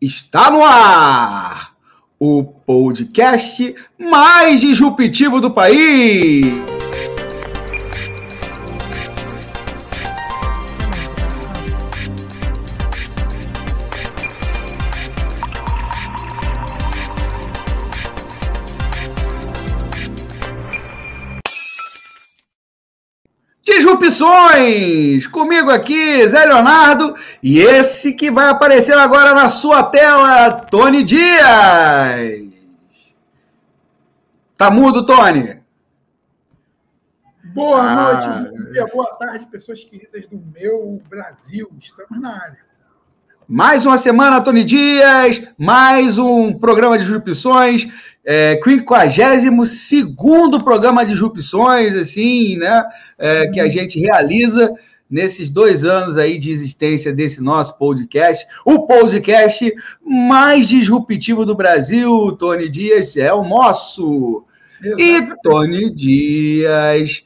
Está no ar o podcast mais disruptivo do país. Disrupções! Comigo aqui, Zé Leonardo, e esse que vai aparecer agora na sua tela, Tony Dias. Tá mudo, Tony? Boa ah. noite, bom dia, boa tarde, pessoas queridas do meu Brasil. Estamos na área. Mais uma semana, Tony Dias, mais um programa de disrupções é, 52 programa de disrupções, assim, né? É, que a uhum. gente realiza nesses dois anos aí de existência desse nosso podcast, o podcast mais disruptivo do Brasil, Tony Dias, é o nosso. Exatamente. E Tony Dias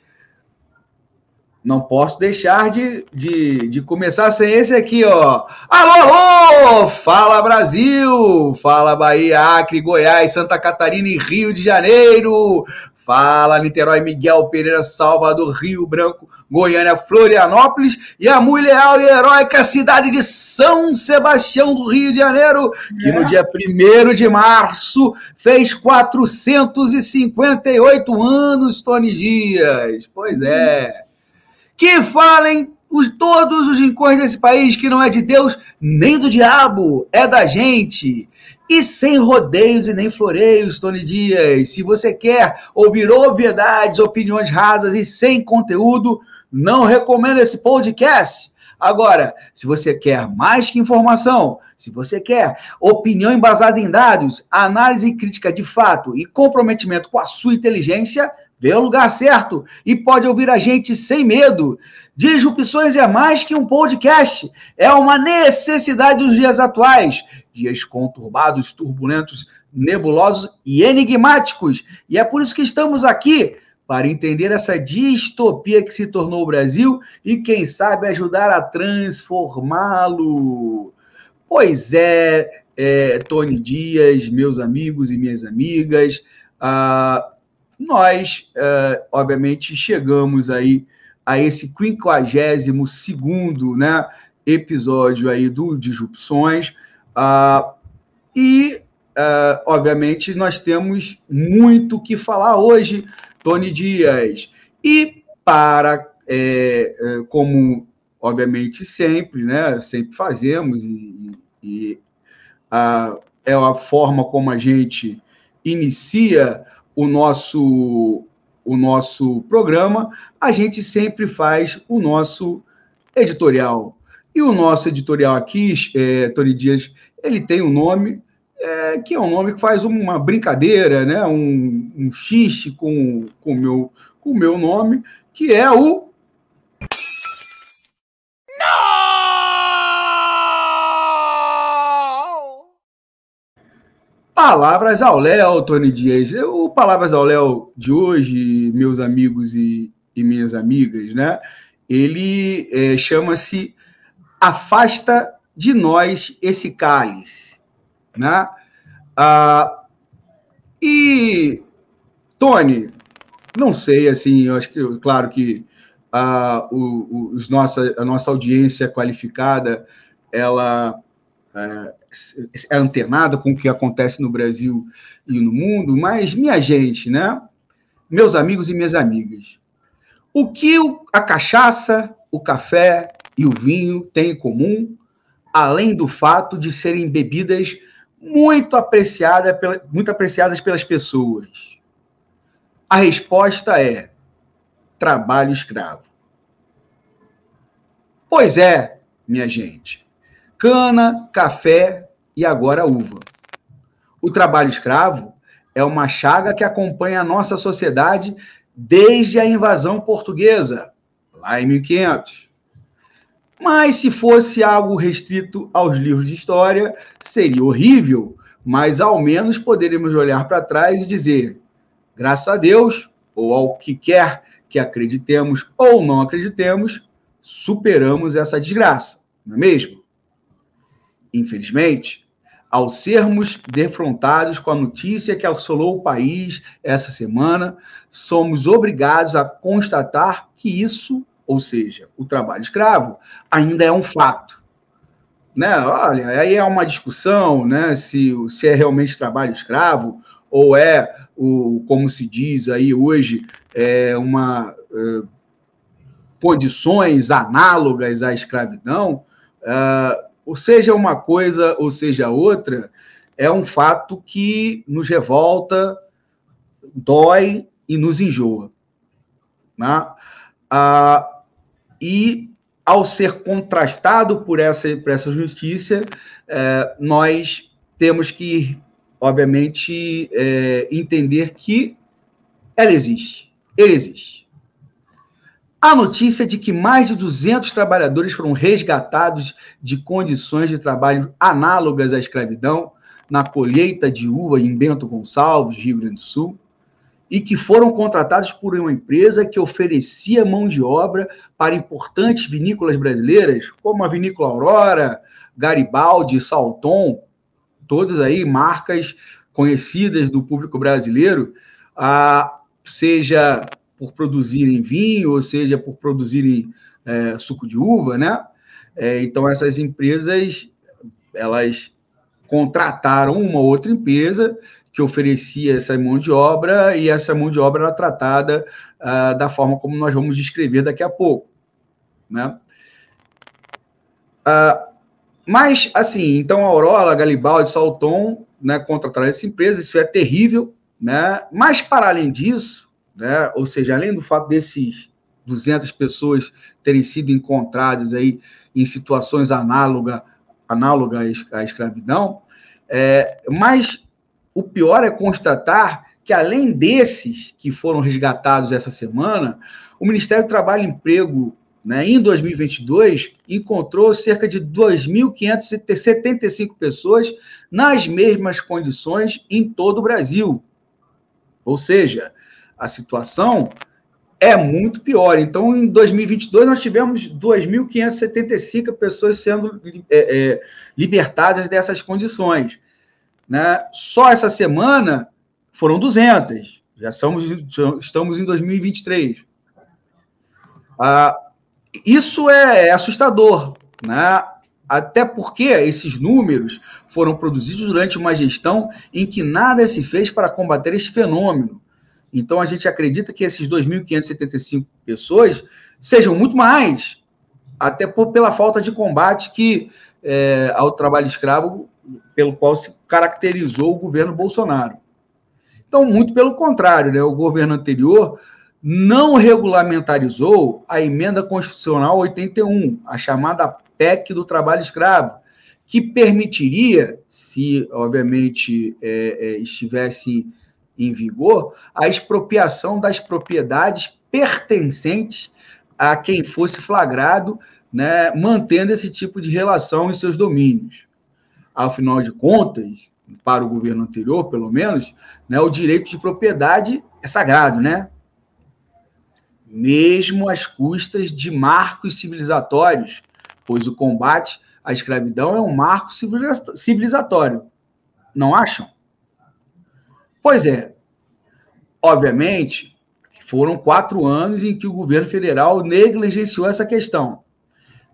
não posso deixar de, de, de começar sem esse aqui, ó. Alô, alô! Fala Brasil! Fala Bahia, Acre, Goiás, Santa Catarina e Rio de Janeiro! Fala Niterói, Miguel Pereira, Salvador, Rio Branco, Goiânia, Florianópolis e a muito leal e heróica cidade de São Sebastião do Rio de Janeiro, que no é. dia 1 de março fez 458 anos, Tony Dias. Pois é que falem os, todos os rincões desse país que não é de Deus nem do diabo, é da gente. E sem rodeios e nem floreios, Tony Dias. Se você quer ouvir obviedades, opiniões rasas e sem conteúdo, não recomendo esse podcast. Agora, se você quer mais que informação, se você quer opinião embasada em dados, análise crítica de fato e comprometimento com a sua inteligência, vê o lugar certo e pode ouvir a gente sem medo. Disrupções é mais que um podcast, é uma necessidade dos dias atuais. Dias conturbados, turbulentos, nebulosos e enigmáticos. E é por isso que estamos aqui para entender essa distopia que se tornou o Brasil e, quem sabe, ajudar a transformá-lo. Pois é, é, Tony Dias, meus amigos e minhas amigas, ah, nós, é, obviamente, chegamos aí a esse 52 né, episódio aí do Disrupções, uh, e, uh, obviamente, nós temos muito que falar hoje, Tony Dias. E para, é, como, obviamente, sempre, né, sempre fazemos, e, e uh, é a forma como a gente inicia o nosso o nosso programa, a gente sempre faz o nosso editorial. E o nosso editorial aqui, é, Tony Dias, ele tem um nome é, que é um nome que faz uma brincadeira, né? um, um xiste com o com meu, com meu nome, que é o Palavras ao Léo, Tony Dias. O Palavras ao Léo de hoje, meus amigos e, e minhas amigas, né? Ele é, chama-se Afasta de Nós esse Cálice, né? Ah, e, Tony, não sei, assim, eu acho que, claro que ah, o, os nossa, a nossa audiência qualificada, ela é, é antenada com o que acontece no Brasil e no mundo, mas, minha gente, né? Meus amigos e minhas amigas, o que a cachaça, o café e o vinho têm em comum, além do fato de serem bebidas muito, apreciada, muito apreciadas pelas pessoas? A resposta é trabalho escravo. Pois é, minha gente. Cana, café e agora uva. O trabalho escravo é uma chaga que acompanha a nossa sociedade desde a invasão portuguesa, lá em 1500. Mas se fosse algo restrito aos livros de história, seria horrível, mas ao menos poderíamos olhar para trás e dizer: graças a Deus, ou ao que quer que acreditemos ou não acreditemos, superamos essa desgraça, não é mesmo? Infelizmente, ao sermos defrontados com a notícia que assolou o país essa semana, somos obrigados a constatar que isso, ou seja, o trabalho escravo, ainda é um fato. Né? Olha, aí é uma discussão né, se, se é realmente trabalho escravo ou é, o, como se diz aí hoje, é uma. É, condições análogas à escravidão. Uh, ou seja uma coisa, ou seja outra, é um fato que nos revolta, dói e nos enjoa. Né? Ah, e, ao ser contrastado por essa, por essa justiça, é, nós temos que, obviamente, é, entender que ela existe. Ele existe. A notícia de que mais de 200 trabalhadores foram resgatados de condições de trabalho análogas à escravidão na colheita de uva em Bento Gonçalves, Rio Grande do Sul, e que foram contratados por uma empresa que oferecia mão de obra para importantes vinícolas brasileiras, como a Vinícola Aurora, Garibaldi, Salton, todas aí marcas conhecidas do público brasileiro, ah, seja por produzirem vinho, ou seja, por produzirem é, suco de uva, né? É, então, essas empresas, elas contrataram uma outra empresa que oferecia essa mão de obra e essa mão de obra era tratada uh, da forma como nós vamos descrever daqui a pouco, né? Uh, mas, assim, então a Aurora, Garibaldi, Salton, né, contrataram essa empresa, isso é terrível, né? Mas, para além disso, né? Ou seja, além do fato desses 200 pessoas terem sido encontradas aí em situações análoga, análogas à escravidão, é, mas o pior é constatar que, além desses que foram resgatados essa semana, o Ministério do Trabalho e Emprego, né, em 2022, encontrou cerca de 2.575 pessoas nas mesmas condições em todo o Brasil. Ou seja, a situação é muito pior. Então, em 2022, nós tivemos 2.575 pessoas sendo é, é, libertadas dessas condições. Né? Só essa semana foram 200. Já somos, estamos em 2023. Ah, isso é, é assustador, né? até porque esses números foram produzidos durante uma gestão em que nada se fez para combater este fenômeno. Então a gente acredita que esses 2.575 pessoas sejam muito mais, até por, pela falta de combate que é, ao trabalho escravo pelo qual se caracterizou o governo Bolsonaro. Então, muito pelo contrário, né? o governo anterior não regulamentarizou a emenda constitucional 81, a chamada PEC do trabalho escravo, que permitiria, se obviamente é, é, estivesse em vigor a expropriação das propriedades pertencentes a quem fosse flagrado, né, mantendo esse tipo de relação em seus domínios. Afinal de contas, para o governo anterior, pelo menos, né, o direito de propriedade é sagrado, né? Mesmo às custas de marcos civilizatórios, pois o combate à escravidão é um marco civilizatório. Não acham? Pois é. Obviamente, foram quatro anos em que o governo federal negligenciou essa questão.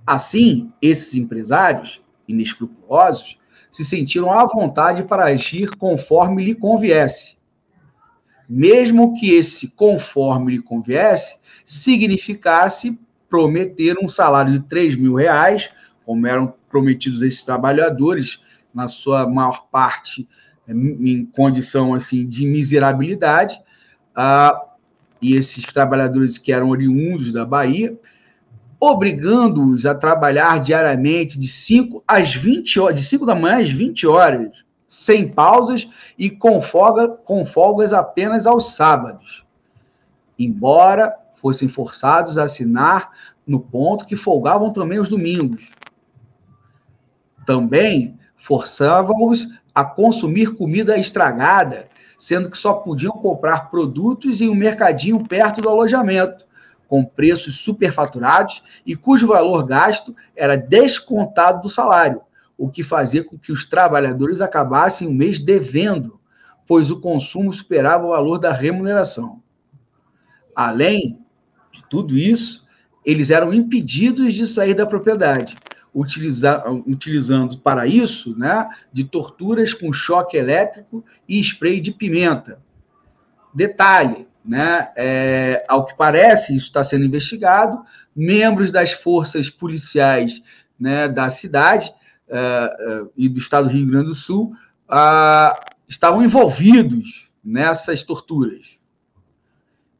Assim, esses empresários inescrupulosos se sentiram à vontade para agir conforme lhe conviesse. Mesmo que esse conforme lhe conviesse significasse prometer um salário de 3 mil reais, como eram prometidos esses trabalhadores, na sua maior parte em condição assim de miserabilidade, ah, e esses trabalhadores que eram oriundos da Bahia, obrigando-os a trabalhar diariamente de 5 às 20 horas, de 5 da manhã às 20 horas, sem pausas e com, folga, com folgas apenas aos sábados. Embora fossem forçados a assinar no ponto que folgavam também os domingos. Também forçavam-os a consumir comida estragada, sendo que só podiam comprar produtos em um mercadinho perto do alojamento, com preços superfaturados e cujo valor gasto era descontado do salário, o que fazia com que os trabalhadores acabassem o mês devendo, pois o consumo superava o valor da remuneração. Além de tudo isso, eles eram impedidos de sair da propriedade, utilizando para isso né, de torturas com choque elétrico e spray de pimenta. Detalhe, né, é, ao que parece, isso está sendo investigado, membros das forças policiais né, da cidade uh, uh, e do estado do Rio Grande do Sul estavam envolvidos nessas torturas.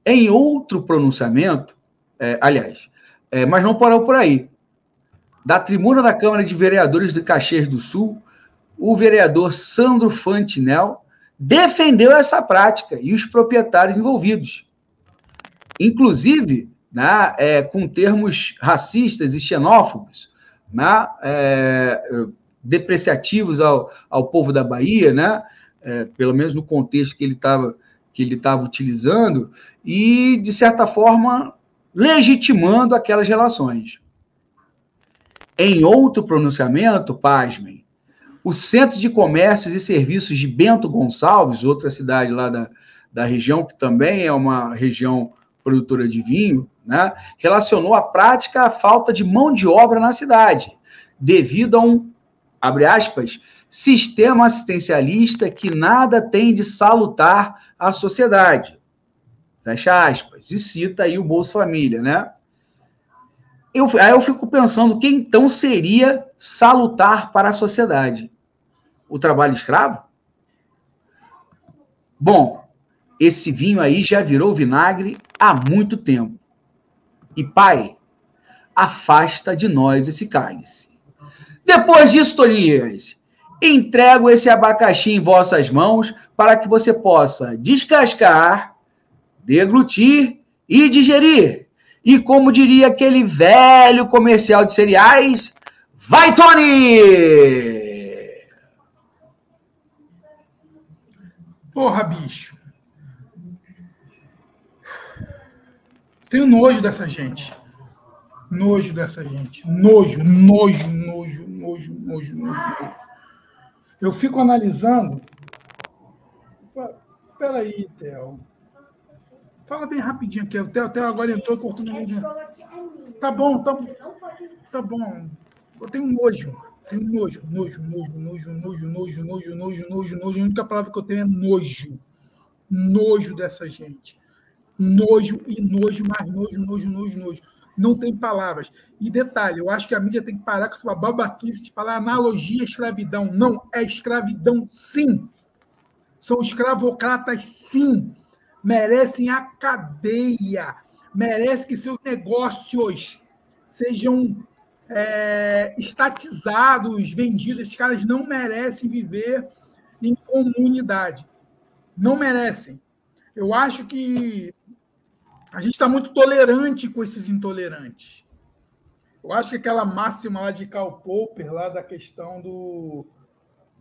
Em outro pronunciamento, é, aliás, é, mas não parou por aí. Da tribuna da Câmara de Vereadores de Caxias do Sul, o vereador Sandro Fantinel defendeu essa prática e os proprietários envolvidos. Inclusive, né, é, com termos racistas e xenófobos, né, é, depreciativos ao, ao povo da Bahia, né, é, pelo menos no contexto que ele estava que ele estava utilizando, e, de certa forma, legitimando aquelas relações. Em outro pronunciamento, pasmem, o Centro de Comércios e Serviços de Bento Gonçalves, outra cidade lá da, da região, que também é uma região produtora de vinho, né, relacionou a prática à falta de mão de obra na cidade, devido a um, abre aspas, sistema assistencialista que nada tem de salutar à sociedade. Fecha aspas. E cita aí o Bolsa Família, né? Eu, aí eu fico pensando quem então seria salutar para a sociedade? O trabalho escravo? Bom, esse vinho aí já virou vinagre há muito tempo. E pai, afasta de nós esse cálice. Depois disso, Tonias, entrego esse abacaxi em vossas mãos para que você possa descascar, deglutir e digerir e como diria aquele velho comercial de cereais, vai, Tony! Porra, bicho. Tenho nojo dessa gente. Nojo dessa gente. Nojo, nojo, nojo, nojo, nojo, nojo. Eu fico analisando. Peraí, Theo. Fala bem rapidinho aqui. Até, até agora entrou cortando a. Tá bom, tá, tá bom. Eu tenho nojo. Tenho nojo, nojo, nojo, nojo, nojo, nojo, nojo, nojo, nojo, nojo. A única palavra que eu tenho é nojo. Nojo dessa gente. Nojo e nojo, mais nojo, nojo, nojo, nojo. Não tem palavras. E detalhe, eu acho que a mídia tem que parar com essa babaquice de falar analogia escravidão. Não, é escravidão sim. São escravocratas sim merecem a cadeia, merecem que seus negócios sejam é, estatizados, vendidos. Esses caras não merecem viver em comunidade. Não merecem. Eu acho que a gente está muito tolerante com esses intolerantes. Eu acho que aquela máxima lá de Karl Popper, lá da questão do.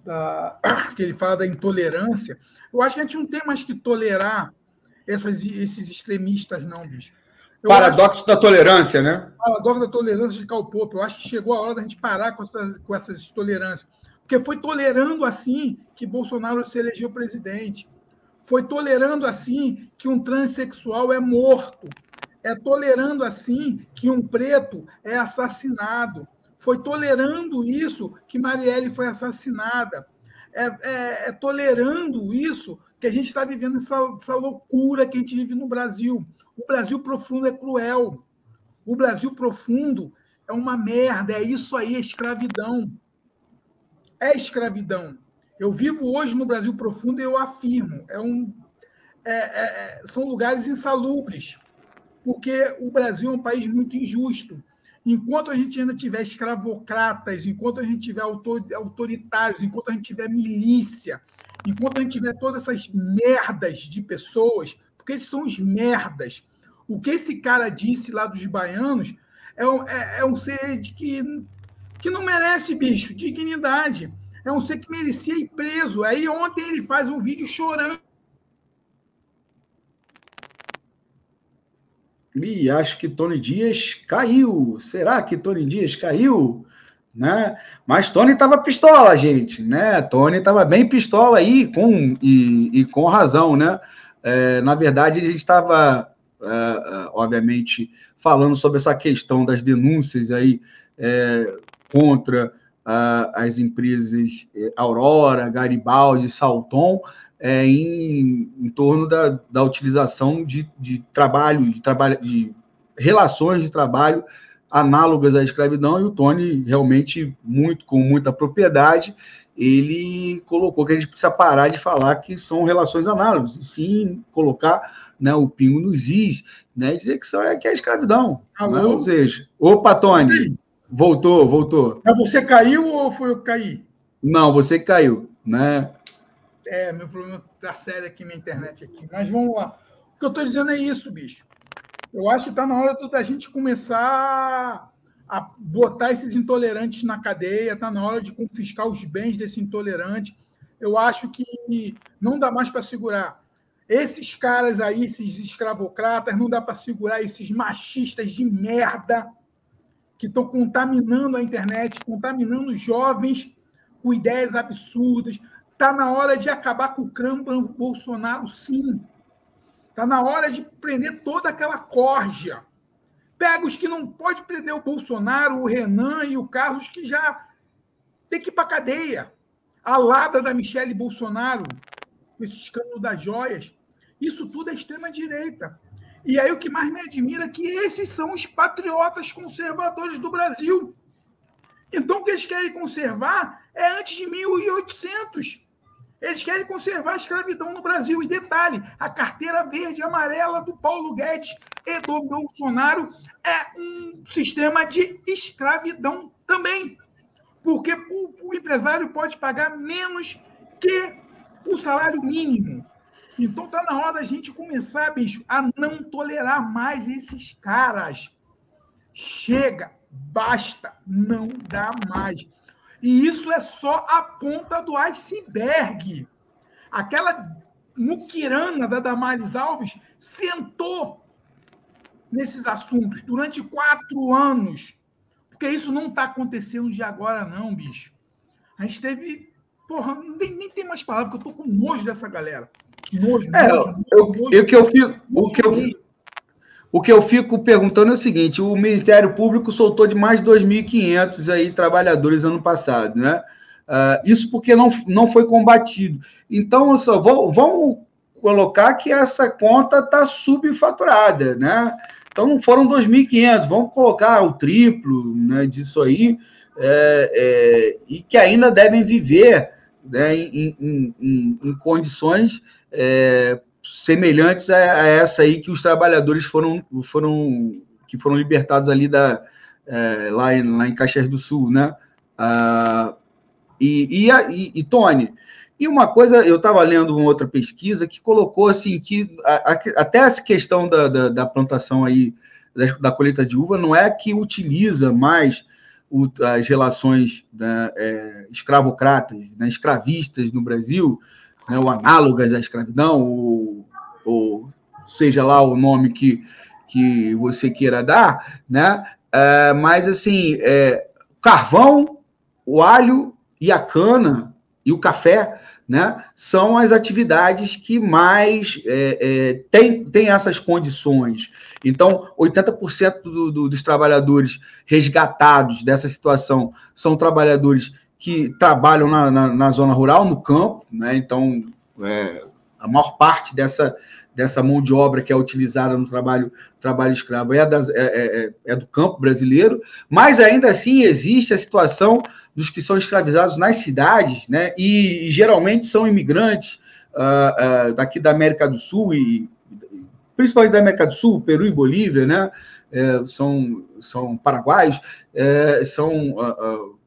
Da, que ele fala da intolerância, eu acho que a gente não tem mais que tolerar essas, esses extremistas, não, bicho. Eu Paradoxo acho, da tolerância, né? Paradoxo da tolerância de Karl Popper. Eu acho que chegou a hora da gente parar com essas, com essas tolerâncias. Porque foi tolerando assim que Bolsonaro se elegeu presidente. Foi tolerando assim que um transexual é morto. É tolerando assim que um preto é assassinado. Foi tolerando isso que Marielle foi assassinada. É, é, é tolerando isso que a gente está vivendo essa, essa loucura que a gente vive no Brasil. O Brasil profundo é cruel. O Brasil profundo é uma merda. É isso aí, é escravidão. É escravidão. Eu vivo hoje no Brasil profundo e eu afirmo. É um, é, é, é são lugares insalubres, porque o Brasil é um país muito injusto. Enquanto a gente ainda tiver escravocratas, enquanto a gente tiver autoritários, enquanto a gente tiver milícia, enquanto a gente tiver todas essas merdas de pessoas, porque esses são os merdas. O que esse cara disse lá dos baianos é um, é, é um ser de que, que não merece, bicho, dignidade. É um ser que merecia ir preso. Aí ontem ele faz um vídeo chorando. E acho que Tony Dias caiu. Será que Tony Dias caiu? Né? Mas Tony estava pistola, gente, né? Tony estava bem pistola aí, com, e, e com razão, né? É, na verdade, ele estava, é, é, obviamente, falando sobre essa questão das denúncias aí é, contra as empresas é, Aurora, Garibaldi, Salton, é, em, em, torno da, da utilização de, de trabalho, de trabalho, de relações de trabalho análogas à escravidão, e o Tony, realmente, muito com muita propriedade, ele colocou que a gente precisa parar de falar que são relações análogas, e sim colocar né, o pingo nos is, né, dizer que, são, é, que é escravidão. Né? Ou seja, opa, Tony, voltou, voltou. Mas você caiu ou foi eu que caí? Não, você caiu, né? É, meu problema tá sério aqui na internet aqui. Mas vamos lá. O que eu estou dizendo é isso, bicho. Eu acho que está na hora da gente começar a botar esses intolerantes na cadeia, está na hora de confiscar os bens desse intolerante. Eu acho que não dá mais para segurar. Esses caras aí, esses escravocratas, não dá para segurar esses machistas de merda que estão contaminando a internet, contaminando os jovens com ideias absurdas. Está na hora de acabar com o crâmbano Bolsonaro, sim. Está na hora de prender toda aquela corja. Pega os que não pode prender o Bolsonaro, o Renan e o Carlos, que já tem que ir para cadeia. A lada da Michelle Bolsonaro, com esse escândalo das joias. Isso tudo é extrema-direita. E aí o que mais me admira é que esses são os patriotas conservadores do Brasil. Então o que eles querem conservar é antes de 1800. Eles querem conservar a escravidão no Brasil. E detalhe: a carteira verde e amarela do Paulo Guedes e do Bolsonaro é um sistema de escravidão também. Porque o, o empresário pode pagar menos que o salário mínimo. Então tá na hora da gente começar, bicho, a não tolerar mais esses caras. Chega, basta, não dá mais. E isso é só a ponta do iceberg. Aquela muquirana da Damares Alves sentou nesses assuntos durante quatro anos. Porque isso não está acontecendo de agora, não, bicho. A gente teve. Porra, nem, nem tem mais palavras, porque eu tô com nojo dessa galera. Nojo, é, nojo, eu, nojo, eu, que eu fico, o que eu, o que eu fico perguntando é o seguinte: o Ministério Público soltou de mais de 2.500 aí trabalhadores ano passado, né? Uh, isso porque não, não foi combatido. Então, só vou, vamos colocar que essa conta está subfaturada, né? Então não foram 2.500, vamos colocar o triplo né, disso aí, é, é, e que ainda devem viver né, em, em, em, em condições é, semelhantes a, a, essa aí que os trabalhadores foram, foram que foram libertados ali da, é, lá, em, lá em Caxias do Sul, né? Ah, e, e, e, e, Tony, e uma coisa, eu estava lendo uma outra pesquisa que colocou assim que a, a, até essa questão da, da, da plantação aí da, da, colheita de uva não é que utiliza mais o, as relações né, é, escravocratas, né, escravistas no Brasil, né, ou análogas à escravidão, ou, ou, seja lá o nome que, que você queira dar, né? É, mas assim, é, carvão, o alho e a cana e o café, né, são as atividades que mais é, é, tem, tem essas condições. Então, 80% do, do, dos trabalhadores resgatados dessa situação são trabalhadores que trabalham na, na, na zona rural, no campo, né? Então, é, a maior parte dessa, dessa mão de obra que é utilizada no trabalho, trabalho escravo é, das, é, é, é, é do campo brasileiro, mas ainda assim existe a situação dos que são escravizados nas cidades, né? E, e geralmente são imigrantes uh, uh, daqui da América do Sul e principalmente da América do Sul, Peru e Bolívia, né? É, são, são paraguaios, é, são uh,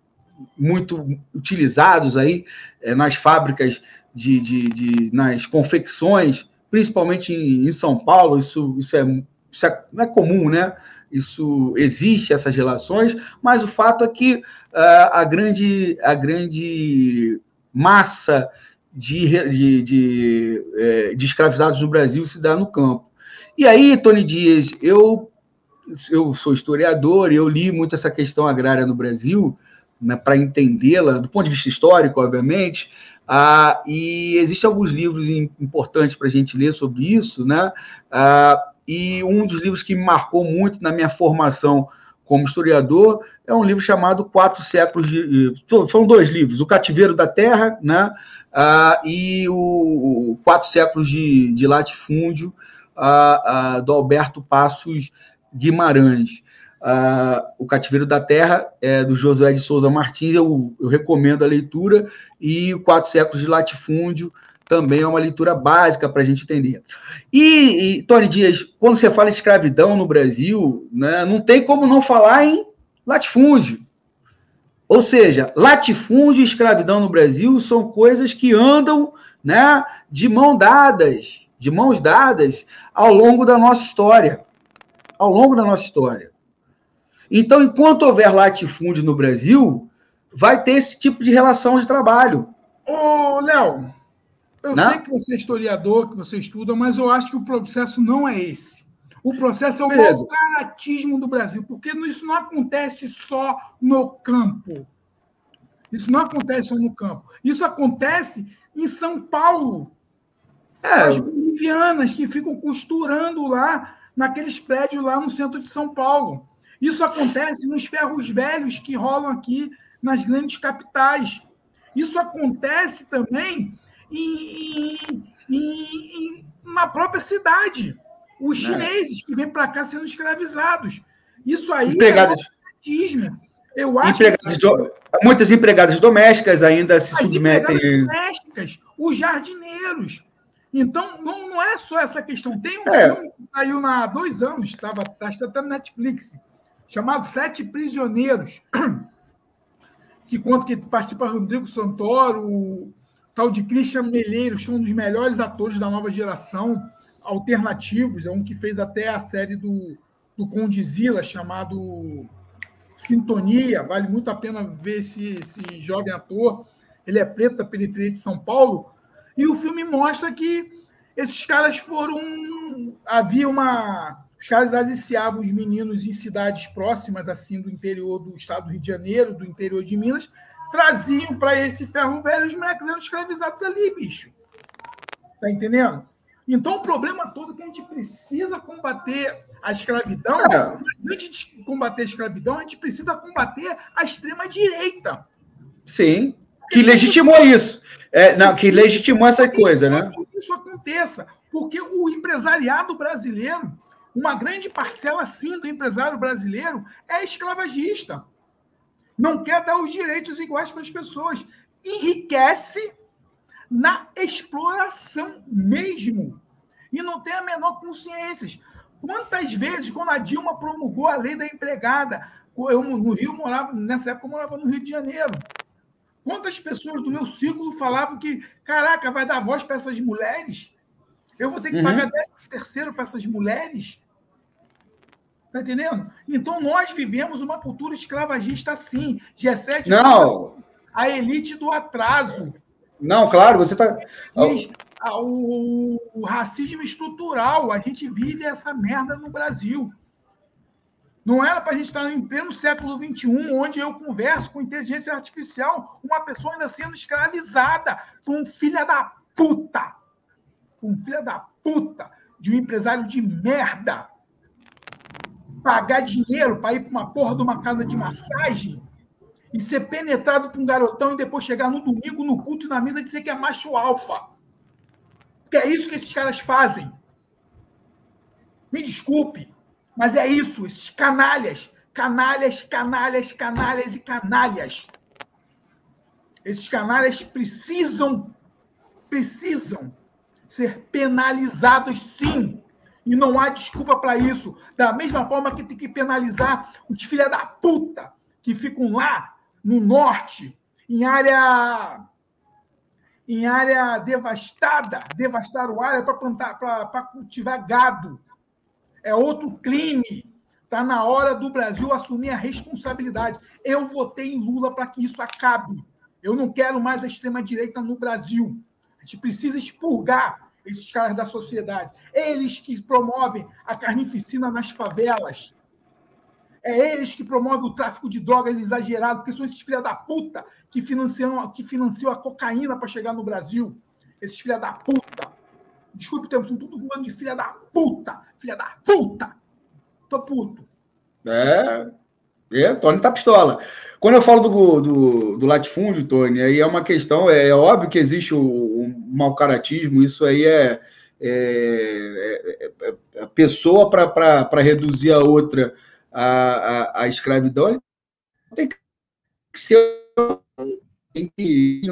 muito utilizados aí é, nas fábricas de, de, de, nas confecções, principalmente em, em, São Paulo, isso, isso, é, isso é, não é comum, né? Isso existe essas relações, mas o fato é que uh, a, grande, a grande massa de, de, de, é, de escravizados no Brasil se dá no campo. E aí, Tony Dias, eu, eu sou historiador e eu li muito essa questão agrária no Brasil, né, para entendê-la, do ponto de vista histórico, obviamente. Ah, e existem alguns livros importantes para a gente ler sobre isso, né? Ah, e um dos livros que me marcou muito na minha formação como historiador é um livro chamado Quatro Séculos de. Foram dois livros, O Cativeiro da Terra né, ah, e o, Quatro Séculos de, de Latifúndio, ah, ah, do Alberto Passos Guimarães. Uh, o Cativeiro da Terra, é, do Josué de Souza Martins, eu, eu, recomendo a leitura, e Quatro Séculos de Latifúndio também é uma leitura básica para a gente entender. E, e, Tony Dias, quando você fala escravidão no Brasil, né, não tem como não falar em latifúndio. Ou seja, latifúndio e escravidão no Brasil são coisas que andam né, de mão dadas, de mãos dadas ao longo da nossa história. Ao longo da nossa história. Então, enquanto houver latifúndio no Brasil, vai ter esse tipo de relação de trabalho. Ô, Léo, eu não? sei que você é historiador, que você estuda, mas eu acho que o processo não é esse. O processo é o Beleza. do Brasil, porque isso não acontece só no campo. Isso não acontece só no campo. Isso acontece em São Paulo. É. As bolivianas que ficam costurando lá, naqueles prédios lá no centro de São Paulo. Isso acontece nos ferros velhos que rolam aqui nas grandes capitais. Isso acontece também em, em, em, na própria cidade. Os né? chineses que vêm para cá sendo escravizados. Isso aí Empregadas. é Eu acho empregadas que... do... Muitas empregadas domésticas ainda se As submetem. domésticas, os jardineiros. Então, não, não é só essa questão. Tem um é. filme que saiu há dois anos, estava tá, até no Netflix, chamado Sete Prisioneiros, que conta que participa Rodrigo Santoro, o tal de Christian Meleiros, que é um dos melhores atores da nova geração, alternativos, é um que fez até a série do, do Condizila, chamado Sintonia, vale muito a pena ver esse, esse jovem ator, ele é preto da periferia de São Paulo, e o filme mostra que esses caras foram. Havia uma os caras aliciavam os meninos em cidades próximas, assim, do interior do estado do Rio de Janeiro, do interior de Minas, traziam para esse ferro velho, os moleques eram escravizados ali, bicho. Tá entendendo? Então, o problema todo é que a gente precisa combater a escravidão. É. Antes de combater a escravidão, a gente precisa combater a extrema-direita. Sim, que legitimou isso. É, não, que legitimou essa coisa, né? Que isso aconteça, porque o empresariado brasileiro uma grande parcela, sim, do empresário brasileiro é escravagista. Não quer dar os direitos iguais para as pessoas. Enriquece na exploração mesmo. E não tem a menor consciência. Quantas vezes, quando a Dilma promulgou a lei da empregada, eu no Rio morava, nessa época eu morava no Rio de Janeiro. Quantas pessoas do meu círculo falavam que, caraca, vai dar voz para essas mulheres? Eu vou ter que uhum. pagar terceiro para essas mulheres? Tá entendendo? Então nós vivemos uma cultura escravagista assim. G7 não. a elite do atraso. Não, claro, você está. O, o, racismo estrutural, a gente vive essa merda no Brasil. Não era para a gente estar em pleno século XXI, onde eu converso com inteligência artificial, uma pessoa ainda sendo escravizada por um filho da puta. Um filho da puta de um empresário de merda pagar dinheiro para ir para uma porra de uma casa de massagem e ser penetrado por um garotão e depois chegar no domingo no culto e na mesa dizer que é macho alfa. Que é isso que esses caras fazem. Me desculpe, mas é isso, esses canalhas, canalhas, canalhas, canalhas e canalhas. Esses canalhas precisam, precisam ser penalizados sim. E não há desculpa para isso. Da mesma forma que tem que penalizar os filha da puta que ficam lá no norte, em área em área devastada, devastaram área para plantar, para cultivar gado. É outro crime. Está na hora do Brasil assumir a responsabilidade. Eu votei em Lula para que isso acabe. Eu não quero mais a extrema-direita no Brasil. A gente precisa expurgar esses caras da sociedade. Eles que promovem a carnificina nas favelas. É eles que promovem o tráfico de drogas exagerado, porque são esses filha da puta que financiam, que financiam a cocaína para chegar no Brasil. Esses filha da puta. Desculpe o tempo, são tudo falando de filha da puta. Filha da puta. Tô puto. É. É, Tony tá pistola. Quando eu falo do, do, do, latifúndio, Tony, aí é uma questão, é, é óbvio que existe o, o mau caratismo, isso aí é, é, é, é pessoa para reduzir a outra a, a, a escravidão, tem que ser tem que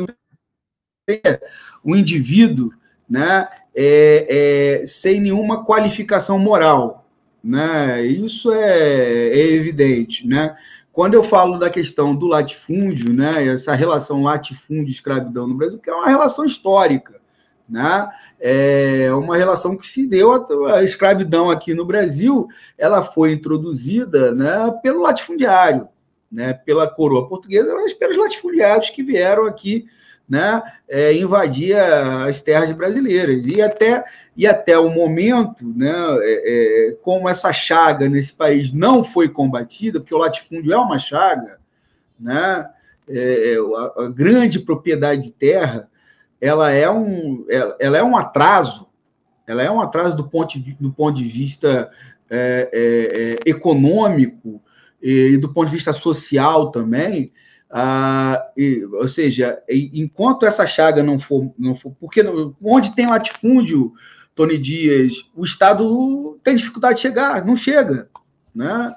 um indivíduo né, é, é, sem nenhuma qualificação moral. Né? Isso é, é, evidente. Né? Quando eu falo da questão do latifúndio, né, essa relação latifúndio-escravidão no Brasil, que é uma relação histórica. Né? É uma relação que se deu a, escravidão aqui no Brasil, ela foi introduzida né, pelo latifundiário, né, pela coroa portuguesa, mas pelos latifundiários que vieram aqui né, é, invadir as terras brasileiras. E até, e até o momento, né, é, é, como essa chaga nesse país não foi combatida, porque o latifúndio é uma chaga, né, é, a, a, grande propriedade de terra ela é um, ela, ela, é um atraso, ela é um atraso do ponto de, do ponto de vista é, é, econômico e do ponto de vista social também, ah, e, ou seja, enquanto essa chaga não for, não for porque onde tem latifúndio, Tony Dias, o Estado tem dificuldade de chegar, não chega, né?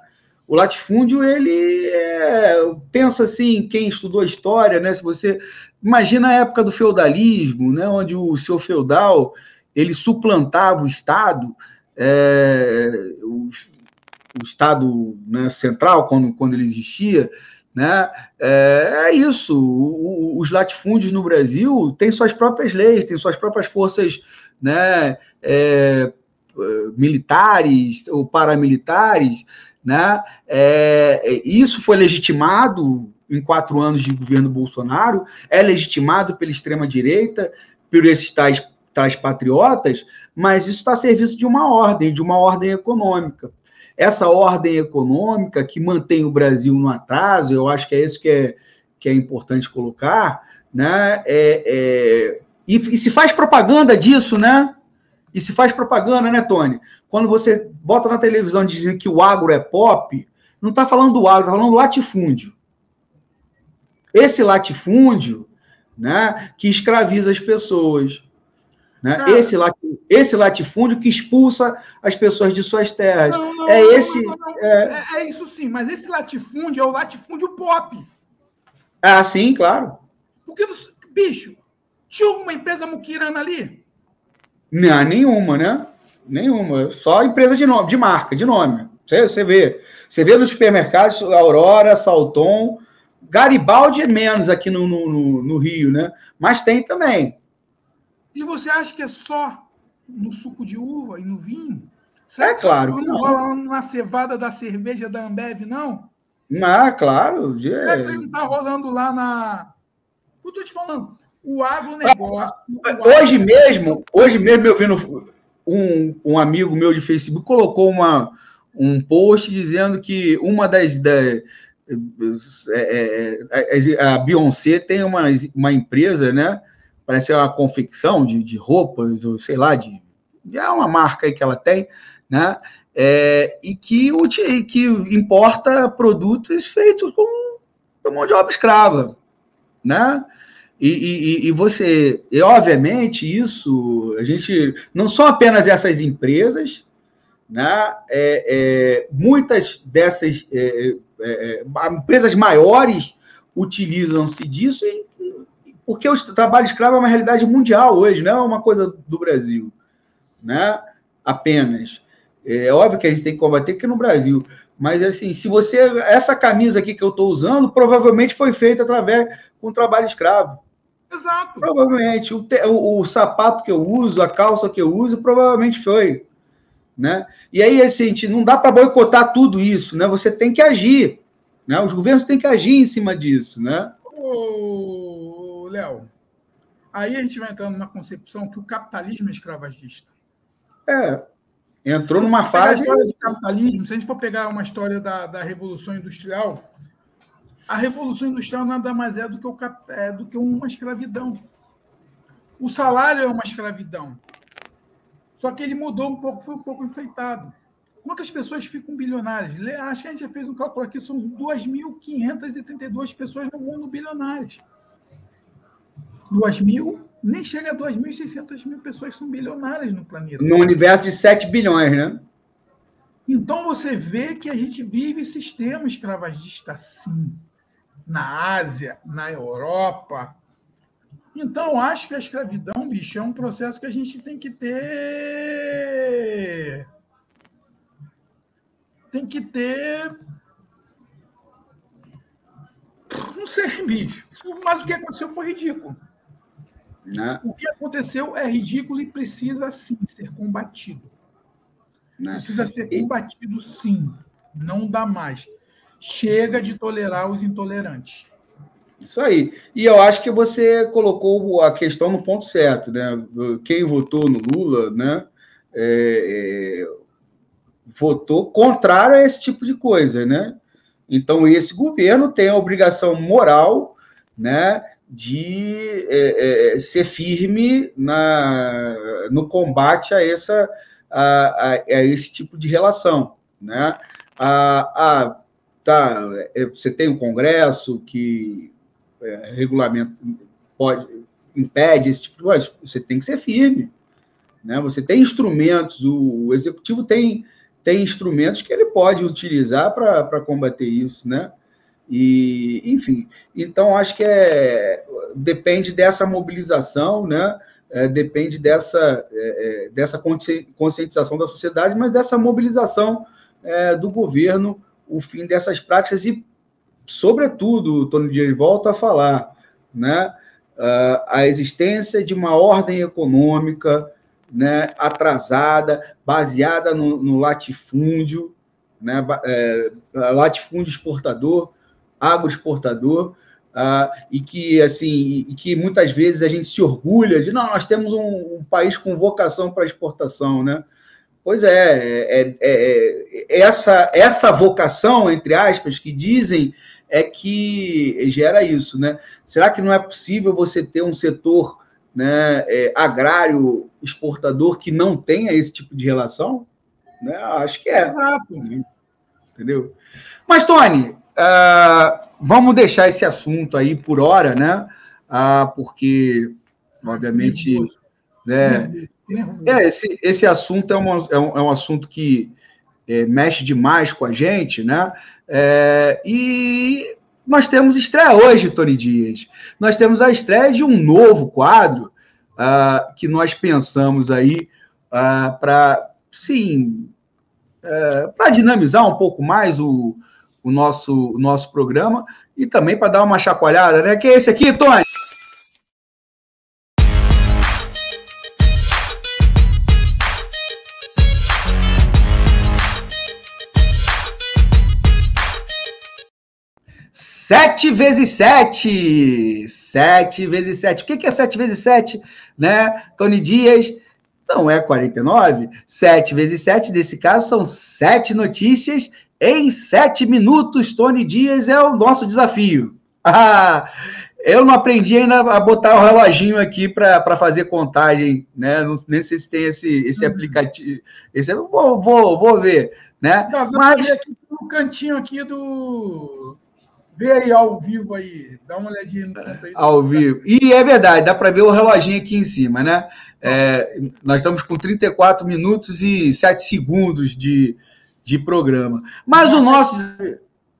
O latifúndio, ele é, pensa assim, quem estudou história, né? Se você imagina a época do feudalismo, né? Onde o seu feudal ele suplantava o Estado, é, o, o Estado né, central, quando, quando ele existia, né? É, é isso. O, os latifúndios no Brasil têm suas próprias leis, têm suas próprias forças né, é, militares ou paramilitares. Né? É, isso foi legitimado em quatro anos de governo Bolsonaro, é legitimado pela extrema-direita, por esses tais, tais patriotas, mas isso está a serviço de uma ordem, de uma ordem econômica essa ordem econômica que mantém o Brasil no atraso, eu acho que é isso que é, que é importante colocar, né? É, é, e, e, se faz propaganda disso, né? E se faz propaganda, né, Tony? Quando você bota na televisão dizendo que o agro é pop, não está falando do agro, está falando do latifúndio. Esse latifúndio, né, que escraviza as pessoas. Né? Cara, esse, esse latifúndio que expulsa as pessoas de suas terras. Não, não, é não, esse. É... é... isso sim, mas esse latifúndio é o latifúndio pop. Ah, sim, claro. Porque, bicho, tinha alguma empresa muquirana ali? Não, nenhuma, né? Nenhuma. Só empresa de nome, de marca, de nome. Você, você vê. Você vê nos supermercados Aurora, Salton, Garibaldi é menos aqui no, no, no Rio, né? Mas tem também. E você acha que é só no suco de uva e no vinho? Será é claro. Que não rola na cevada da cerveja da Ambev, não? Ah, claro. Será que isso não está rolando lá na. Eu estou te falando, o agronegócio. Hoje mesmo, hoje mesmo eu vendo um, um amigo meu de Facebook colocou uma, um post dizendo que uma das. é, é, é a Beyoncé tem uma, uma empresa, né? Parece uma confecção de, de roupas, ou sei lá, de, é uma marca que ela tem, né? É, e que, que importa produtos feitos com, com mão de obra escrava, né? E, e, e, você, e obviamente, isso, a gente, não são apenas essas empresas, né? É, é, muitas dessas é, é, é empresas maiores utilizam-se disso e porque o trabalho escravo é uma realidade mundial hoje, não é uma coisa do Brasil, né? Apenas. É óbvio que a gente tem que combater aqui no Brasil, mas assim, se você essa camisa aqui que eu estou usando, provavelmente foi feita através com trabalho escravo. Exato. Provavelmente o, o, o, sapato que eu uso, a calça que eu uso, provavelmente foi, né? E aí assim, gente, não dá para boicotar tudo isso, né? Você tem que agir, né? Os governos têm que agir em cima disso, né? Léo, aí a gente vai entrando na concepção que o capitalismo é escravagista. É. Entrou numa fase. A história do capitalismo, se a gente for pegar uma história da, da Revolução Industrial, a Revolução Industrial nada mais é do que, o, é do que uma escravidão. O salário é uma escravidão. Só que ele mudou um pouco, foi um pouco enfeitado. Quantas pessoas ficam bilionárias? Acho que a gente já fez um cálculo aqui, são 2.532 pessoas no mundo bilionárias. 2 mil, nem chega a 2.600 mil pessoas são bilionárias no planeta. No universo de 7 bilhões, né? Então você vê que a gente vive sistema escravagista sim. Na Ásia, na Europa. Então, acho que a escravidão, bicho, é um processo que a gente tem que ter tem que ter. Não sei, bicho. Mas o que aconteceu foi ridículo. Né? O que aconteceu é ridículo e precisa sim ser combatido. Né? Precisa ser combatido sim. Não dá mais. Chega de tolerar os intolerantes. Isso aí. E eu acho que você colocou a questão no ponto certo, né? Quem votou no Lula, né? É, é, votou contrário a esse tipo de coisa, né? Então, esse governo tem a obrigação moral, né, de é, é, ser firme na, no combate a, essa, a, a, a esse tipo de relação, né? A, a, tá, é, você tem um Congresso que é, regulamento pode impede esse tipo de coisa, você tem que ser firme, né? Você tem instrumentos, o, o executivo tem tem instrumentos que ele pode utilizar para combater isso, né? E, enfim, então acho que é, depende dessa mobilização, né? É, depende dessa, é, é dessa conscientização da sociedade, mas dessa mobilização é, do governo, o fim dessas práticas e, sobretudo, Tony Dias volta a falar, né? a existência de uma ordem econômica né, atrasada, baseada no, no latifúndio, né, é, latifúndio exportador, agroexportador, uh, e que assim, e que muitas vezes a gente se orgulha de não, nós temos um, um país com vocação para exportação, né? Pois é, é, é, é, essa, essa vocação, entre aspas, que dizem é que gera isso, né? Será que não é possível você ter um setor né, é, agrário exportador que não tenha esse tipo de relação? Né? Acho que é. Exato. Entendeu? Mas, Tony, uh, vamos deixar esse assunto aí por hora, né? Uh, porque, obviamente. Né, é, esse, esse assunto é, uma, é, um, é um assunto que é, mexe demais com a gente, né? É, e nós temos estreia hoje, Tony Dias. Nós temos a estreia de um novo quadro uh, que nós pensamos aí uh, para, sim, uh, para dinamizar um pouco mais o, o, nosso, o nosso programa e também para dar uma chacoalhada, né? Que é esse aqui, Tony? Sete vezes sete. Sete vezes sete. O que é sete vezes sete? Né? Tony Dias, não é 49. Sete vezes sete, nesse caso, são sete notícias em sete minutos. Tony Dias é o nosso desafio. Ah, eu não aprendi ainda a botar o reloginho aqui para fazer contagem, né? Não, nem sei se tem esse, esse uhum. aplicativo. Esse, vou, vou, vou ver, né? Não, Mas aqui no cantinho aqui do Vê aí ao vivo aí, dá uma olhadinha no canto aí. Ao vivo. E é verdade, dá para ver o reloginho aqui em cima, né? É, nós estamos com 34 minutos e 7 segundos de, de programa. Mas o nosso.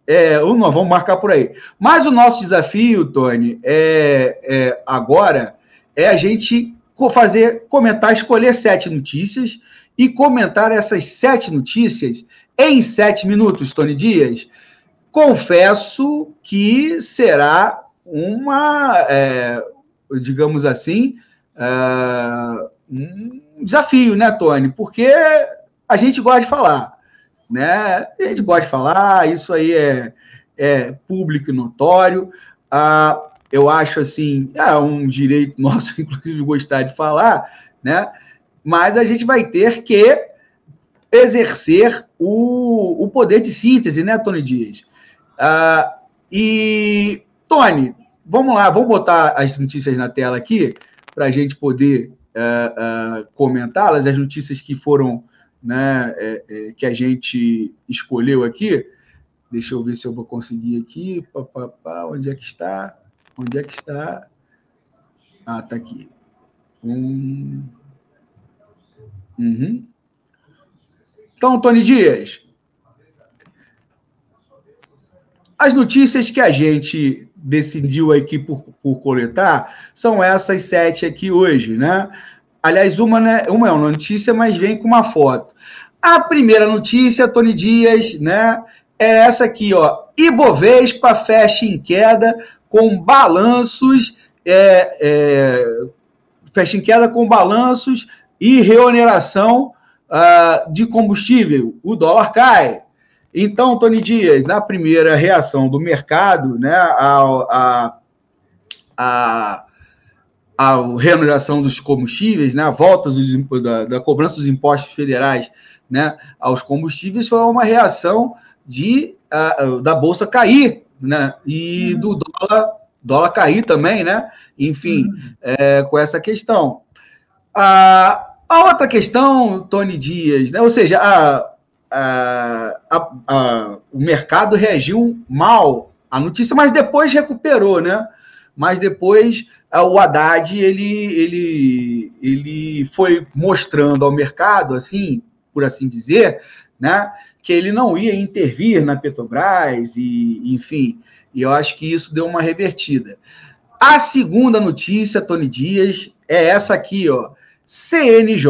É, vamos marcar por aí. Mas o nosso desafio, Tony, é, é agora é a gente fazer, comentar, escolher sete notícias e comentar essas sete notícias em sete minutos, Tony Dias. Confesso que será uma, é, digamos assim, é, um desafio, né, Tony? Porque a gente gosta de falar, né? A gente gosta de falar, isso aí é, é público e notório. Ah, eu acho assim, é um direito nosso, inclusive, gostar de falar, né? Mas a gente vai ter que exercer o, o poder de síntese, né, Tony Dias? Uh, e, Tony, vamos lá, vamos botar as notícias na tela aqui para a gente poder uh, uh, comentá-las, as notícias que foram, né, é, é, que a gente escolheu aqui. Deixa eu ver se eu vou conseguir aqui. Pá, pá, pá, onde é que está? Onde é que está? Ah, está aqui. Um... Uhum. Então, Tony Dias, as notícias que a gente decidiu aqui por, por coletar são essas sete aqui hoje, né? Aliás, uma, né, uma é uma notícia, mas vem com uma foto. A primeira notícia, Tony Dias, né? É essa aqui, ó. Ibovespa fecha em queda com balanços, é, é, fecha em queda com balanços e reoneração uh, de combustível. O dólar cai. Então, Tony Dias, na primeira reação do mercado, né, a, a, a, a remuneração dos combustíveis, né, a volta dos, da, da, cobrança dos impostos federais né, aos combustíveis, foi uma reação de, a, da Bolsa cair né, e uhum. do dólar, dólar cair também, né? Enfim, uhum. é, com essa questão. A, a outra questão, Tony Dias, né, ou seja, a o mercado reagiu mal à notícia, mas depois recuperou, né? Mas depois o Haddad ele, ele, ele foi mostrando ao mercado, assim, por assim dizer, né, que ele não ia intervir na Petrobras e, enfim, e eu acho que isso deu uma revertida. A segunda notícia, Tony Dias, é essa aqui, ó. CNJ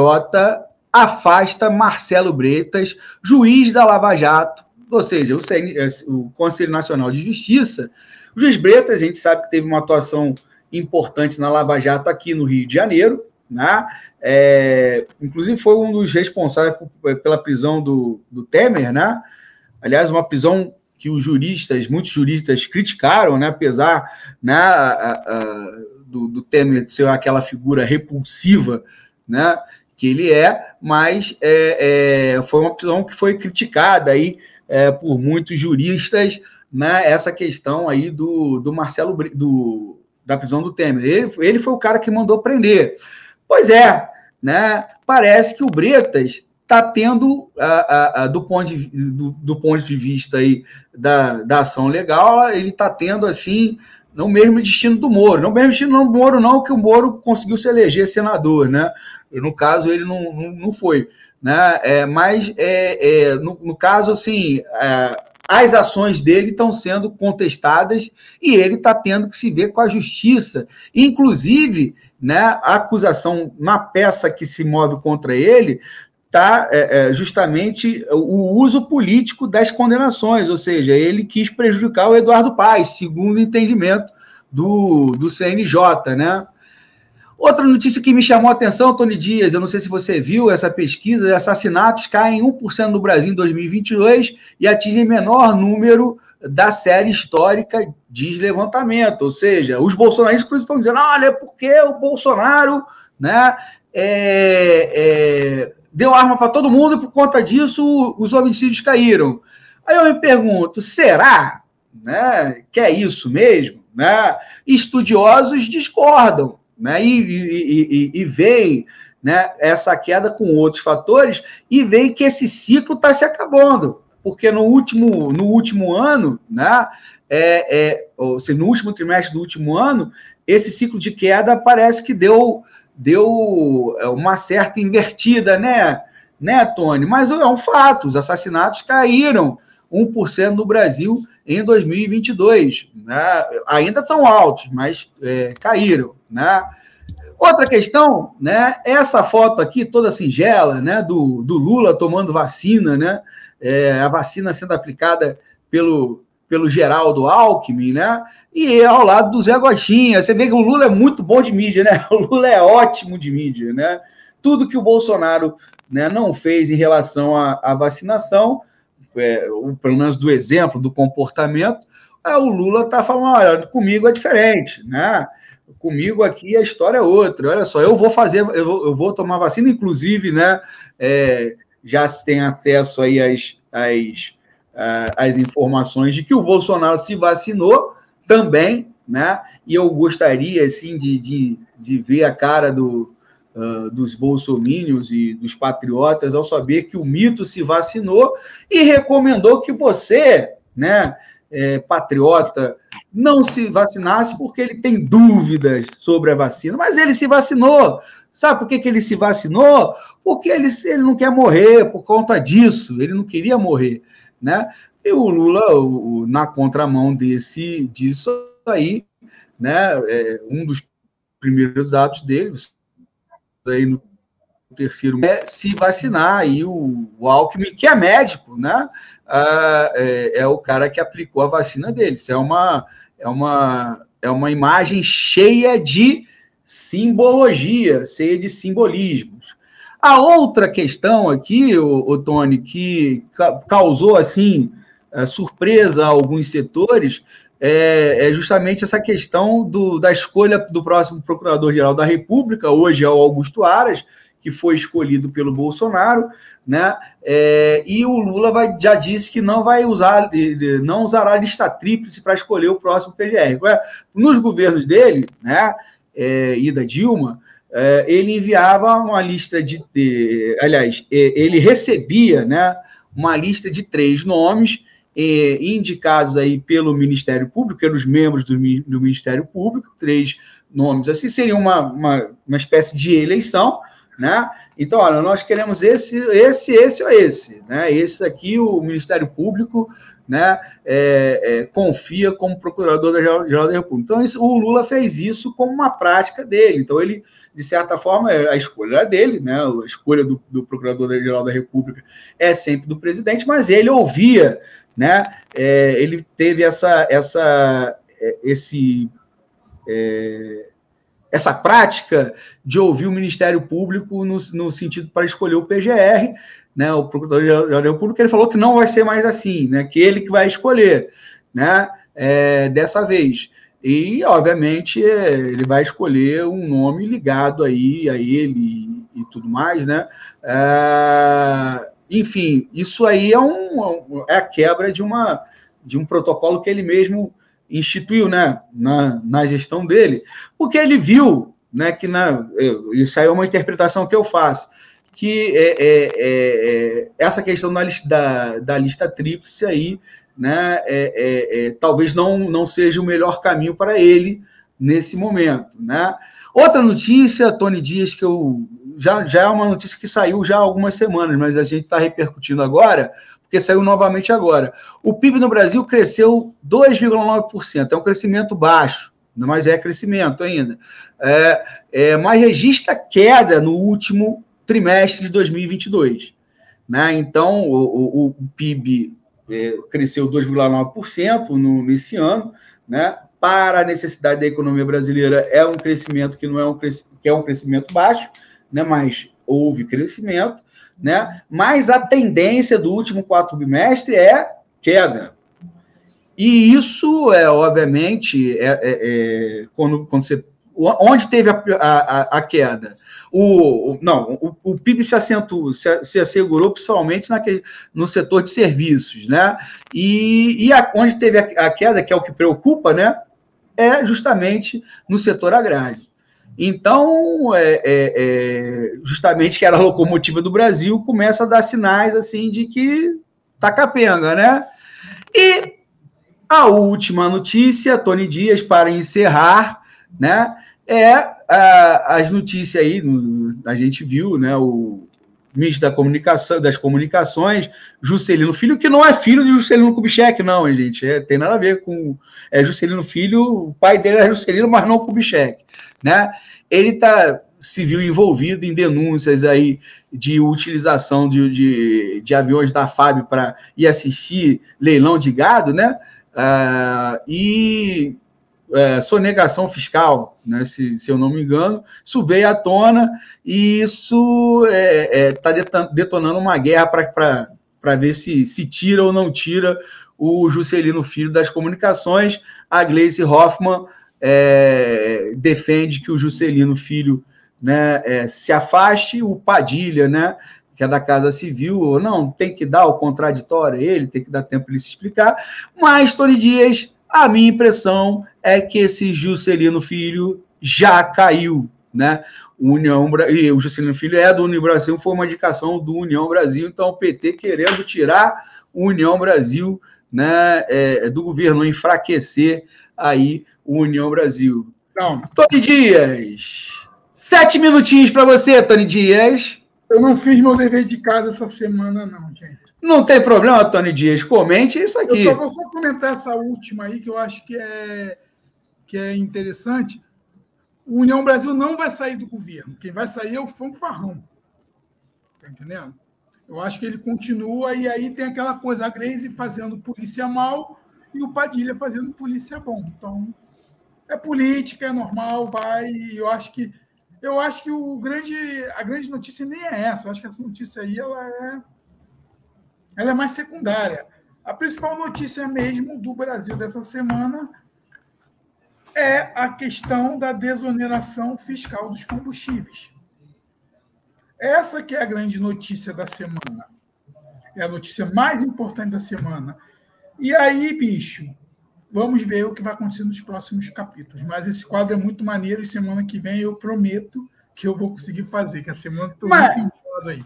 afasta Marcelo Bretas, juiz da Lava Jato, ou seja, o, CN, o Conselho Nacional de Justiça. O juiz Bretas, a gente sabe que teve uma atuação importante na Lava Jato aqui no Rio de Janeiro, né? É, inclusive foi um dos responsáveis pela prisão do, do Temer, né? Aliás, uma prisão que os juristas, muitos juristas criticaram, né? Apesar né, a, a, do, do Temer ser aquela figura repulsiva, né? que ele é, mas é, é, foi uma opção que foi criticada aí é, por muitos juristas, né, essa questão aí do, do Marcelo, do, da prisão do Temer. Ele, ele foi o cara que mandou prender. Pois é, né, parece que o Bretas está tendo, a, a, a, do, ponto de, do, do, ponto de vista aí da, da ação legal, ele está tendo, assim, não mesmo destino do Moro. Não o mesmo destino do Moro, não, que o Moro conseguiu se eleger senador, né? No caso, ele não, não, não foi. Né? É, mas, é, é no, no, caso, assim, é, as ações dele estão sendo contestadas e ele está tendo que se ver com a justiça. Inclusive, né, a acusação na peça que se move contra ele está é, é, justamente o uso político das condenações, ou seja, ele quis prejudicar o Eduardo Paes, segundo o entendimento do, do CNJ, né? Outra notícia que me chamou a atenção, Tony Dias, eu não sei se você viu essa pesquisa, assassinatos caem 1% no Brasil em 2022 e atingem menor número da série histórica de levantamento, ou seja, os bolsonaristas estão dizendo, olha, é porque o Bolsonaro né, é, é, deu arma para todo mundo e por conta disso os homicídios caíram. Aí eu me pergunto, será né, que é isso mesmo? Né? Estudiosos discordam né? e, e, e, e veem né, essa queda com outros fatores e veem que esse ciclo está se acabando. Porque no último, no último ano, né, é, é, ou seja, no último trimestre do último ano, esse ciclo de queda parece que deu, deu é, uma certa invertida, né, né, Tony? Mas é um fato, os assassinatos caíram 1% no Brasil em 2022. Né? Ainda são altos, mas é, caíram. Né? Outra questão, né? Essa foto aqui, toda singela, né? Do, do Lula tomando vacina, né? É, a vacina sendo aplicada pelo, pelo Geraldo Alckmin, né? E ao lado do Zé Gostinha. Você vê que o Lula é muito bom de mídia, né? O Lula é ótimo de mídia, né? Tudo que o Bolsonaro né, não fez em relação à, à vacinação, é, o, pelo menos do exemplo, do comportamento, é, o Lula está falando, olha, comigo é diferente, né? Comigo aqui a história é outra. Olha só, eu vou fazer, eu vou, eu vou tomar vacina, inclusive, né? É, já se tem acesso aí às, às, às informações de que o Bolsonaro se vacinou também, né? E eu gostaria, assim, de, de, de ver a cara do, uh, dos bolsomínios e dos patriotas ao saber que o mito se vacinou e recomendou que você, né, é, patriota, não se vacinasse porque ele tem dúvidas sobre a vacina. Mas ele se vacinou. Sabe por que, que ele se vacinou? Porque ele, ele não quer morrer por conta disso. Ele não queria morrer, né? E o Lula, o, na contramão desse, disso aí, né? É, um dos primeiros atos dele, aí no terceiro é se vacinar. E o, o Alckmin, que é médico, né? Ah, é, é, o cara que aplicou a vacina dele. Isso é uma, é uma, é uma imagem cheia de simbologia, cheia de simbolismos. A outra questão aqui, o, o Tony, que causou assim surpresa a alguns setores, é, é, justamente essa questão do, da escolha do próximo Procurador-Geral da República, hoje é o Augusto Aras, que foi escolhido pelo Bolsonaro, né? É, e o Lula vai, já disse que não vai usar, não usará a lista tríplice para escolher o próximo PGR. Nos governos dele, né? É, e da Dilma, é, ele enviava uma lista de, de, aliás, é, ele recebia, né? Uma lista de três nomes é, indicados aí pelo Ministério Público, pelos membros do, do Ministério Público, três nomes assim, seria uma, uma, uma espécie de eleição, né? Então, olha, nós queremos esse, esse, esse ou esse, né? Esse aqui o Ministério Público, né? É, é, confia como procurador da geral da República. Então, isso, o Lula fez isso como uma prática dele. Então, ele, de certa forma, é, a escolha era dele, né? A escolha do, do procurador da geral da República é sempre do presidente, mas ele ouvia, né? É, ele teve essa, essa, é, esse é, essa prática de ouvir o Ministério Público no, no sentido para escolher o PGR, né, o Procurador-Geral da República, ele falou que não vai ser mais assim, né, que ele que vai escolher, né, é, dessa vez. E, obviamente, é, ele vai escolher um nome ligado aí a ele e, tudo mais, né? É, enfim, isso aí é, um, é a quebra de, uma, de um protocolo que ele mesmo instituiu né, na, na gestão dele, porque ele viu né, que na, isso aí é uma interpretação que eu faço, que é, é, é, é essa questão da, da, da lista tríplice aí, né, é, é, é, talvez não, não seja o melhor caminho para ele nesse momento. Né? Outra notícia, Tony Dias, que eu já, já é uma notícia que saiu já há algumas semanas, mas a gente está repercutindo agora, porque saiu novamente agora. O PIB no Brasil cresceu 2,9%, é um crescimento baixo, mas é crescimento ainda. É, é, mas registra queda no último trimestre de 2022. Né? Então, o, o, o PIB é, cresceu 2,9% no, nesse ano, né? para a necessidade da economia brasileira é um crescimento que não é um, que é um crescimento baixo, né? mas houve crescimento né? Mas a tendência do último quatro bimestre é queda. E isso é, obviamente, é, é, é quando, quando você. Onde teve a, a, a queda? O, não, o, o, PIB se assentou, se, se assegurou principalmente naquele, no setor de serviços, né? E, e a, onde teve a, a queda, que é o que preocupa, né? É justamente no setor agrário. Então, é, é, é, justamente que era a locomotiva do Brasil, começa a dar sinais assim de que tá capenga, né? E a última notícia, Tony Dias, para encerrar, né? É a, as notícias aí, a gente viu, né? O, ministro da comunicação, das comunicações, Juscelino Filho, que não é filho de Juscelino Kubitschek, não, gente. É, tem nada a ver com. É Juscelino Filho, o pai dele é Juscelino, mas não Kubitschek. Né? Ele tá, se viu envolvido em denúncias aí de utilização de, de, de aviões da FAB para ir assistir leilão de gado, né? Ah, e é, sonegação fiscal, né, se, se, eu não me engano, isso veio à tona e isso está é, é, tá detonando uma guerra para ver se, se tira ou não tira o Juscelino Filho das comunicações. A Gleice Hoffmann é, defende que o Juscelino Filho né, é, se afaste, o Padilha né, que é da Casa Civil, ou não, tem que dar o contraditório a ele, tem que dar tempo para ele se explicar. Mas, Tony Dias, a minha impressão é que esse Juscelino Filho já caiu, né? União e o Juscelino Filho é do União Brasil, foi uma indicação do União Brasil, então o PT querendo tirar o União Brasil né, é, do governo, enfraquecer aí o União Brasil. Não. Tony Dias, sete minutinhos para você, Tony Dias. Eu não fiz meu dever de casa essa semana, não, gente. Não tem problema, Tony Dias, comente isso aqui. Eu só vou só comentar essa última aí, que eu acho que é, que é interessante. O União Brasil não vai sair do governo. Quem vai sair é o Fanfarrão. Está entendendo? Eu acho que ele continua e aí tem aquela coisa, a Grace fazendo polícia mal e o Padilha fazendo polícia bom. Então, é política, é normal, vai. Eu acho que eu acho que o grande, a grande notícia nem é essa. Eu acho que essa notícia aí ela é, ela é mais secundária. A principal notícia mesmo do Brasil dessa semana é a questão da desoneração fiscal dos combustíveis. Essa que é a grande notícia da semana. É a notícia mais importante da semana. E aí, bicho, vamos ver o que vai acontecer nos próximos capítulos. Mas esse quadro é muito maneiro e semana que vem eu prometo que eu vou conseguir fazer, que a semana estou mas... muito aí.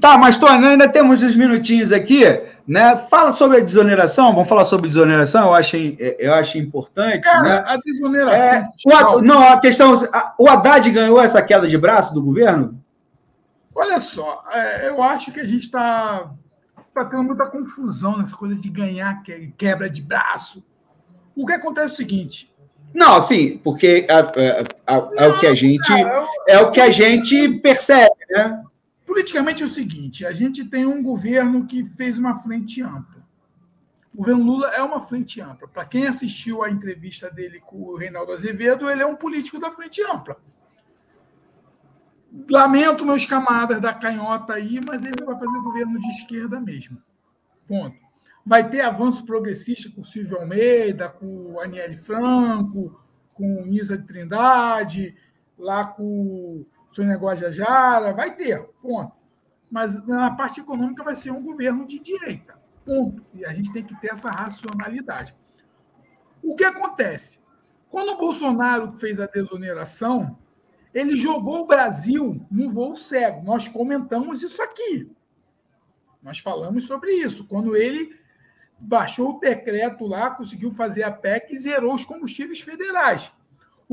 Tá, mas Tony, ainda temos uns minutinhos aqui, né? Fala sobre a desoneração, vamos falar sobre desoneração, eu acho, eu acho importante. Cara, né? a desoneração. É, o, não, a questão. A, o Haddad ganhou essa queda de braço do governo? Olha só, é, eu acho que a gente está tá tendo muita confusão nessa coisa de ganhar quebra de braço. O que acontece é o seguinte. Não, sim, porque é o que a gente cara, eu, é o que a gente percebe, né? Politicamente é o seguinte: a gente tem um governo que fez uma frente ampla. O governo Lula é uma frente ampla. Para quem assistiu a entrevista dele com o Reinaldo Azevedo, ele é um político da frente ampla. Lamento meus camaradas da canhota aí, mas ele vai fazer governo de esquerda mesmo. Ponto. Vai ter avanço progressista com o Silvio Almeida, com o Aniele Franco, com o Nisa de Trindade, lá com Sônia Guajajara, vai ter, ponto. Mas na parte econômica vai ser um governo de direita, ponto. E a gente tem que ter essa racionalidade. O que acontece? Quando o Bolsonaro fez a desoneração, ele jogou o Brasil no voo cego. Nós comentamos isso aqui. Nós falamos sobre isso. Quando ele baixou o decreto lá, conseguiu fazer a PEC e zerou os combustíveis federais.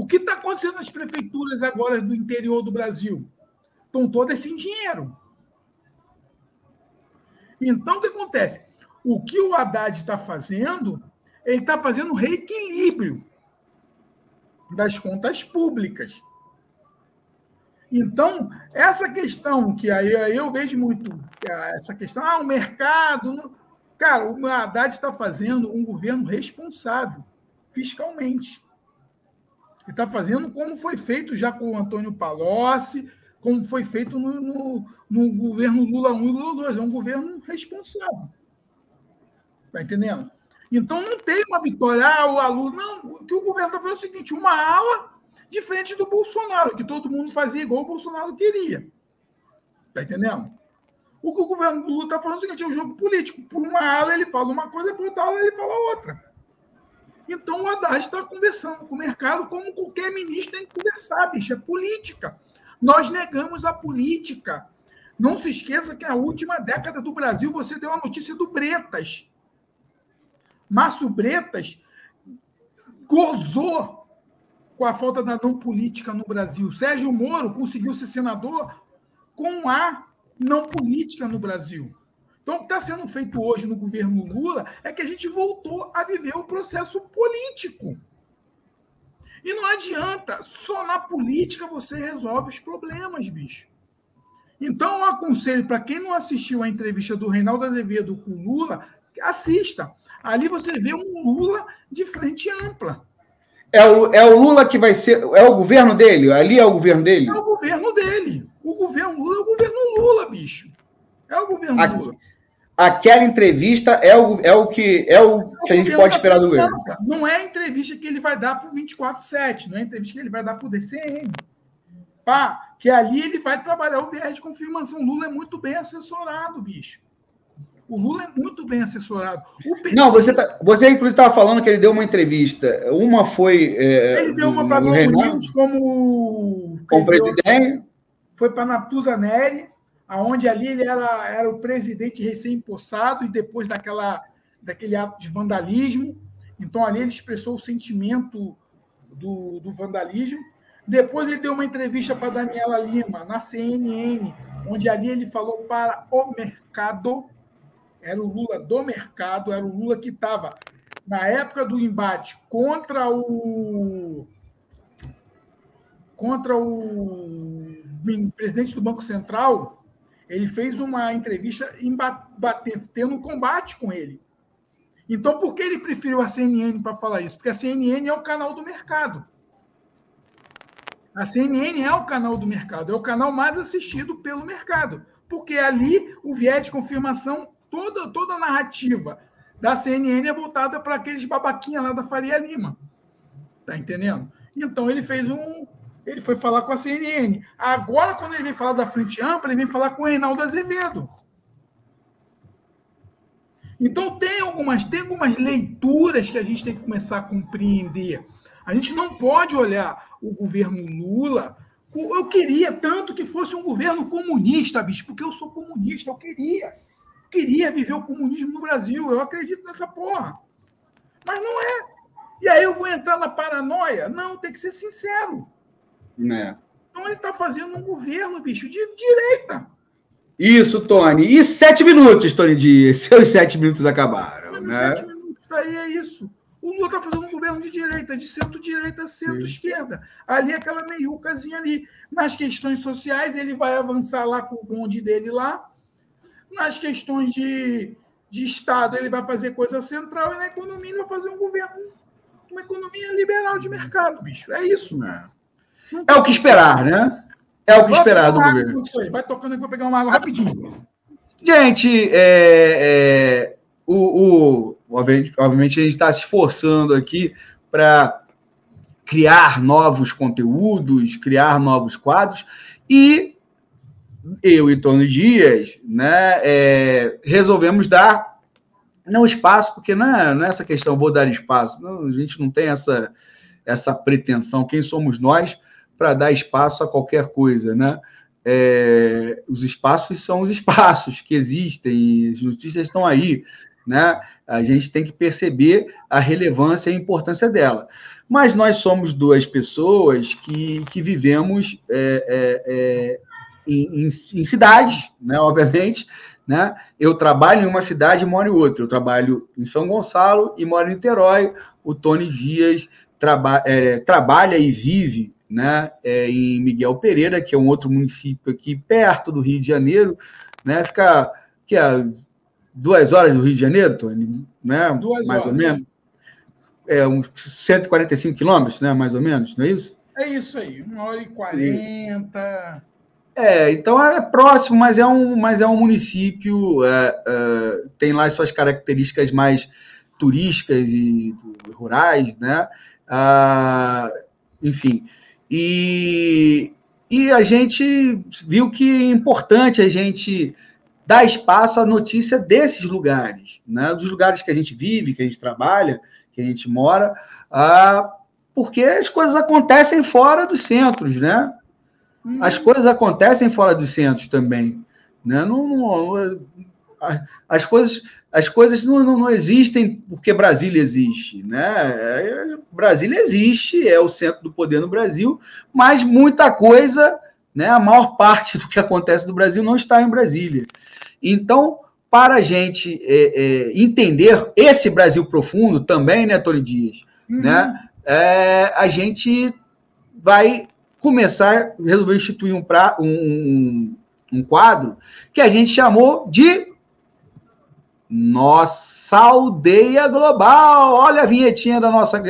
O que está acontecendo nas prefeituras agora do interior do Brasil? Estão todas sem dinheiro. Então, o que acontece? O que o Haddad está fazendo, ele está fazendo reequilíbrio das contas públicas. Então, essa questão que aí eu vejo muito, essa questão, ah, o mercado. Cara, o Haddad está fazendo um governo responsável fiscalmente. Está fazendo como foi feito já com o Antônio Palocci, como foi feito no, no, no governo Lula 1 e Lula 2. É um governo responsável. Está entendendo? Então não tem uma vitória, ah, o aluno. Não, o que o governo está fazendo é o seguinte: uma ala diferente do Bolsonaro, que todo mundo fazia igual o Bolsonaro queria. Está entendendo? O que o governo Lula está falando é o seguinte: é um jogo político. Por uma ala ele fala uma coisa, por outra ala ele fala outra. Então o Haddad está conversando com o mercado como qualquer ministro tem que conversar, bicho. É política. Nós negamos a política. Não se esqueça que na última década do Brasil você deu a notícia do Bretas. Márcio Bretas gozou com a falta da não política no Brasil. Sérgio Moro conseguiu ser senador com a não política no Brasil. Então, o que está sendo feito hoje no governo Lula é que a gente voltou a viver o processo político. E não adianta, só na política você resolve os problemas, bicho. Então, eu aconselho para quem não assistiu a entrevista do Reinaldo Azevedo com o Lula, assista. Ali você vê um Lula de frente ampla. É o, é o Lula que vai ser. É o governo dele? Ali é o governo dele? É o governo dele. O governo Lula é o governo Lula, bicho. É o governo Aqui, Lula. Aquela entrevista é o, é o que é o que a gente pode esperar do governo. Não é a entrevista que ele vai dar para o 24-7, não é a entrevista que ele vai dar para o DCM. antecipar que ali ele vai trabalhar o viés de confirmação. Lula é muito bem assessorado, bicho. O Lula é muito bem assessorado. PT... Não, você, tá, você inclusive estava falando que ele deu uma entrevista. Uma foi. É, ele deu uma para Globo News como. Como presidente. Foi para Natuza Neri, aonde ali ele era, era o presidente recém-impossado e depois daquela, daquele ato de vandalismo. Então ali ele expressou o sentimento do, do vandalismo. Depois ele deu uma entrevista para Daniela Lima na CNN, onde ali ele falou para o mercado era o Lula do mercado, era o Lula que estava na época do embate contra o contra o presidente do Banco Central, ele fez uma entrevista tendo um combate com ele. Então, por que ele preferiu a CNN para falar isso? Porque a CNN é o canal do mercado. A CNN é o canal do mercado, é o canal mais assistido pelo mercado, porque ali o viés de confirmação toda, toda a narrativa da CNN é voltada para aqueles babaquinhas lá da Faria Lima. Tá entendendo? Então ele fez um. Ele foi falar com a CNN. Agora, quando ele vem falar da Frente Ampla, ele vem falar com o Reinaldo Azevedo. Então tem algumas, tem algumas leituras que a gente tem que começar a compreender. A gente não pode olhar o governo Lula. Eu queria tanto que fosse um governo comunista, bicho, porque eu sou comunista, eu queria queria viver o comunismo no Brasil. Eu acredito nessa porra. Mas não é. E aí eu vou entrar na paranoia? Não, tem que ser sincero. Né? Então ele está fazendo um governo, bicho, de direita. Isso, Tony. E sete minutos, Tony Dias. Seus sete minutos acabaram. Mas né? Sete minutos, aí é isso. O Lula está fazendo um governo de direita, de centro-direita, centro-esquerda. Ali, aquela meiucazinha ali. Nas questões sociais, ele vai avançar lá com o bonde dele lá nas questões de, de Estado, ele vai fazer coisa central e na economia ele vai fazer um governo, uma economia liberal de mercado, bicho. É isso. Né? É o que esperar, né? É o que esperar do governo. Vai tocando aqui, vou pegar uma água rapidinho. Gente, é, é, o, o, obviamente a gente está se esforçando aqui para criar novos conteúdos, criar novos quadros e eu e Tony Dias, né, é, resolvemos dar não espaço, porque não é, não é essa questão, vou dar espaço. Não, a gente não tem essa, essa pretensão. Quem somos nós para dar espaço a qualquer coisa, né? É, os espaços são os espaços que existem, as notícias estão aí, né? A gente tem que perceber a relevância e a importância dela. Mas nós somos duas pessoas que, que vivemos é, é, é em, em, em cidades, né, obviamente. Né? Eu trabalho em uma cidade e moro em outra. Eu trabalho em São Gonçalo e moro em Niterói. O Tony Dias traba é, trabalha e vive né, é, em Miguel Pereira, que é um outro município aqui perto do Rio de Janeiro. Né? Fica que é, duas horas do Rio de Janeiro, Tony, né? Duas mais horas. ou menos. É uns 145 quilômetros, né? Mais ou menos, não é isso? É isso aí, uma hora e quarenta. É, então é próximo, mas é um, mas é um município, é, é, tem lá as suas características mais turísticas e rurais, né? Ah, enfim, e, e a gente viu que é importante a gente dar espaço à notícia desses lugares, né? Dos lugares que a gente vive, que a gente trabalha, que a gente mora, ah, porque as coisas acontecem fora dos centros, né? As coisas acontecem fora dos centros também. Né? Não, não, as coisas, as coisas não, não, não, existem porque Brasília existe. Né? É, Brasília existe, é o centro do poder no Brasil, mas muita coisa, né, a maior parte do que acontece no Brasil não está em Brasília. Então, para a gente é, é, entender esse Brasil profundo também, né, Tony Dias, uhum. né, é, a gente vai começar, resolveu instituir um, pra, um, um quadro que a gente chamou de Nossa Aldeia Global. Olha a vinhetinha da nossa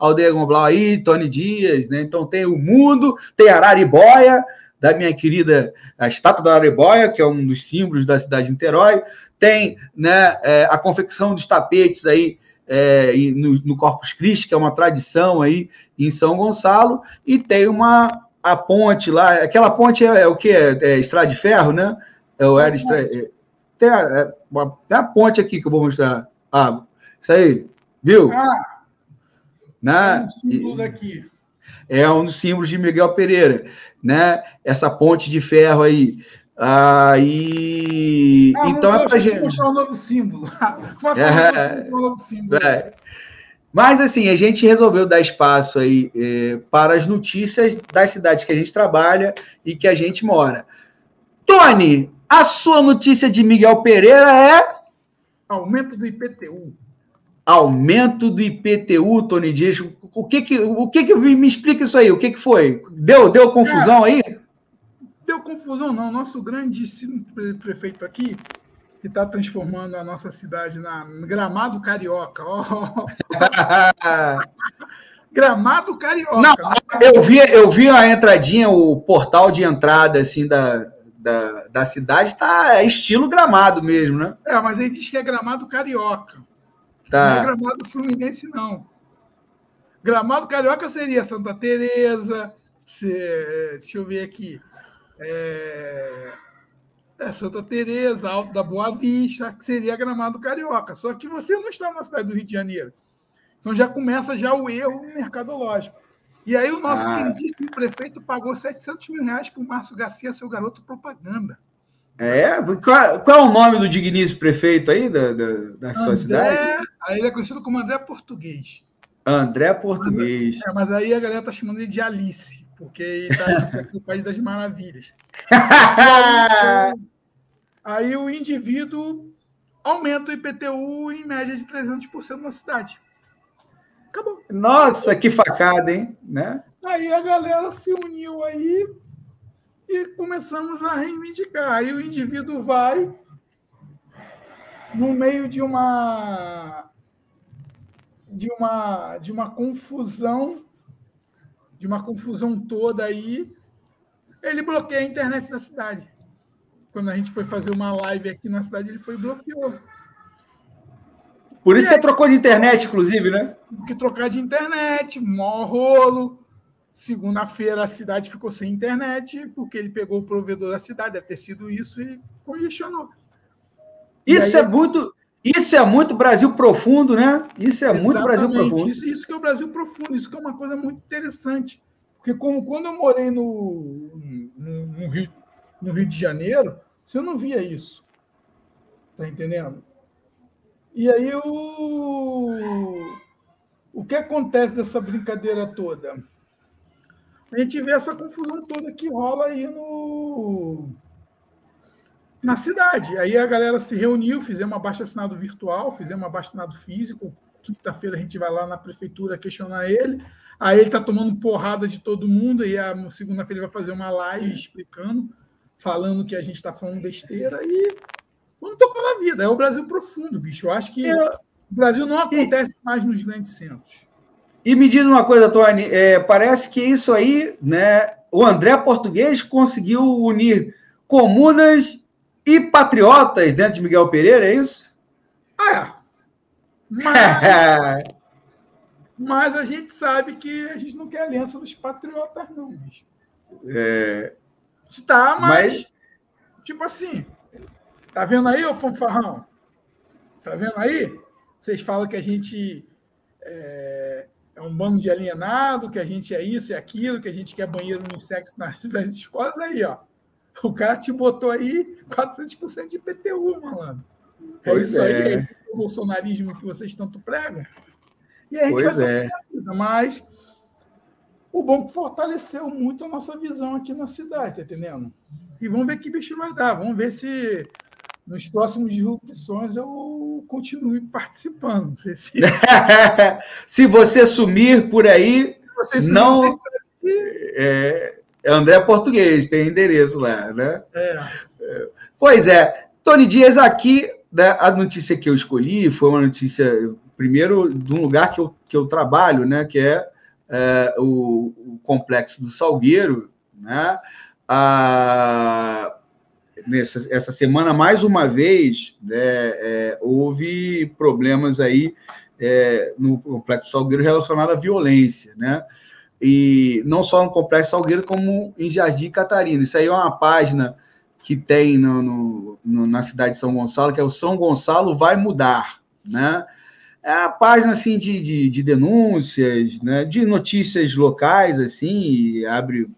aldeia, global aí, Tony Dias, né? Então tem o mundo, tem Araribóia, da minha querida a estátua da Araribóia, que é um dos símbolos da cidade de Niterói, tem né, é, a confecção dos tapetes aí é, no, no Corpus Christi, que é uma tradição aí em São Gonçalo, e tem uma a ponte lá, aquela ponte é, é o que? É, é, estrada de ferro, né? É o era estra... é, tem a, é, uma, tem a ponte aqui que eu vou mostrar. Ah, isso aí, viu? Ah, né? um símbolo daqui. É um dos símbolos de Miguel Pereira, né? Essa ponte de ferro aí. Aí, ah, então é para gente mostrar um novo símbolo. é, um novo símbolo. É. Mas assim, a gente resolveu dar espaço aí é, para as notícias das cidades que a gente trabalha e que a gente mora. Tony, a sua notícia de Miguel Pereira é aumento do IPTU. Aumento do IPTU, Tony Dias. O que que, o que que me explica isso aí? O que que foi? Deu, deu confusão aí? Deu confusão não. Nosso grandíssimo prefeito aqui que está transformando a nossa cidade na Gramado Carioca. Oh. Gramado Carioca. Não, eu vi, eu vi a entradinha, o portal de entrada assim da, da, da cidade está estilo Gramado mesmo, né? É, mas ele diz que é Gramado Carioca. Tá. Não é Gramado Fluminense não. Gramado Carioca seria Santa Teresa, se, deixa eu ver aqui. É, é Santa Teresa, Alto da Boa Vista, que seria Gramado Carioca. Só que você não está na cidade do Rio de Janeiro. Então já começa já o erro mercadológico. E aí o nosso ah. queridíssimo prefeito pagou 700 mil reais para o Márcio Garcia, seu garoto propaganda. É? Qual, qual, é o nome do digníssimo prefeito aí da, da, da André, sua cidade? Aí ele é conhecido como André Português. André Português. É, mas aí a galera tá chamando ele de Alice porque ele está no País das Maravilhas. aí, o indivíduo aumenta o IPTU em média de 300% na cidade. Acabou. Nossa, que facada, hein? Né? Aí a galera se uniu aí e começamos a reivindicar. Aí o indivíduo vai no meio de uma de uma de uma confusão de uma confusão toda aí, ele bloqueia a internet da cidade. Quando a gente foi fazer uma live aqui na cidade, ele foi e bloqueou. Por isso e você trocou de internet, inclusive, né? Porque trocar de internet, mó rolo. Segunda-feira a cidade ficou sem internet, porque ele pegou o provedor da cidade, deve ter sido isso, e congestionou. Isso aí, é muito. Isso é muito Brasil profundo, né? Isso é muito Brasil profundo. Isso, isso que é o Brasil profundo, isso que é uma coisa muito interessante. Porque como quando eu morei no, no, no, Rio, no Rio de Janeiro, você não via isso. Tá entendendo? E aí o, o que acontece dessa brincadeira toda? A gente vê essa confusão toda que rola aí no na cidade. Aí a galera se reuniu, fizemos um abaixo assinado virtual, fizemos um abaixo assinado físico. Quinta-feira a gente vai lá na prefeitura questionar ele. Aí ele está tomando porrada de todo mundo, e a segunda-feira ele vai fazer uma live explicando, falando que a gente está falando besteira, e vamos tocar na vida. É o Brasil profundo, bicho. Eu acho que Eu... o Brasil não acontece mais nos grandes centros. E me diz uma coisa, Tony, é, parece que isso aí, né? O André Português conseguiu unir comunas e patriotas dentro de Miguel Pereira, é isso? É. Mas, mas a gente sabe que a gente não quer aliança dos patriotas, não, bicho. É... Está, mas, mas, tipo assim, tá vendo aí, ô fanfarrão? Tá vendo aí? Vocês falam que a gente é, é, um bando de alienado, que a gente é isso e aquilo, que a gente quer banheiro no sexo nas, nas escolas, aí, ó. O cara te botou aí 400% de IPTU, malandro. É pois isso é. aí, é esse o bolsonarismo que vocês tanto pregam. E a gente pois vai é. Vida, mas o bom fortaleceu muito a nossa visão aqui na cidade, tá entendendo? E vamos ver que bicho vai dar. Vamos ver se nos próximos disrupções eu continue participando. Não sei se... se você sumir por aí, você sumir, não. É, é André Português, tem endereço lá, né? É. Pois é. Tony Dias, aqui, né, a notícia que eu escolhi foi uma notícia, primeiro, de um lugar que eu, que eu trabalho, né? Que é, é o, o, Complexo do Salgueiro, né? A, nessa, essa semana, mais uma vez, né, é, houve problemas aí é, no Complexo Salgueiro relacionado à violência, né? e não só no Complexo Salgueiro, como em Jardim Catarina. Isso aí é uma página que tem no, no, no, na cidade de São Gonçalo, que é o São Gonçalo Vai Mudar, né? É a página assim de, de, de denúncias, né? de notícias locais, assim, abre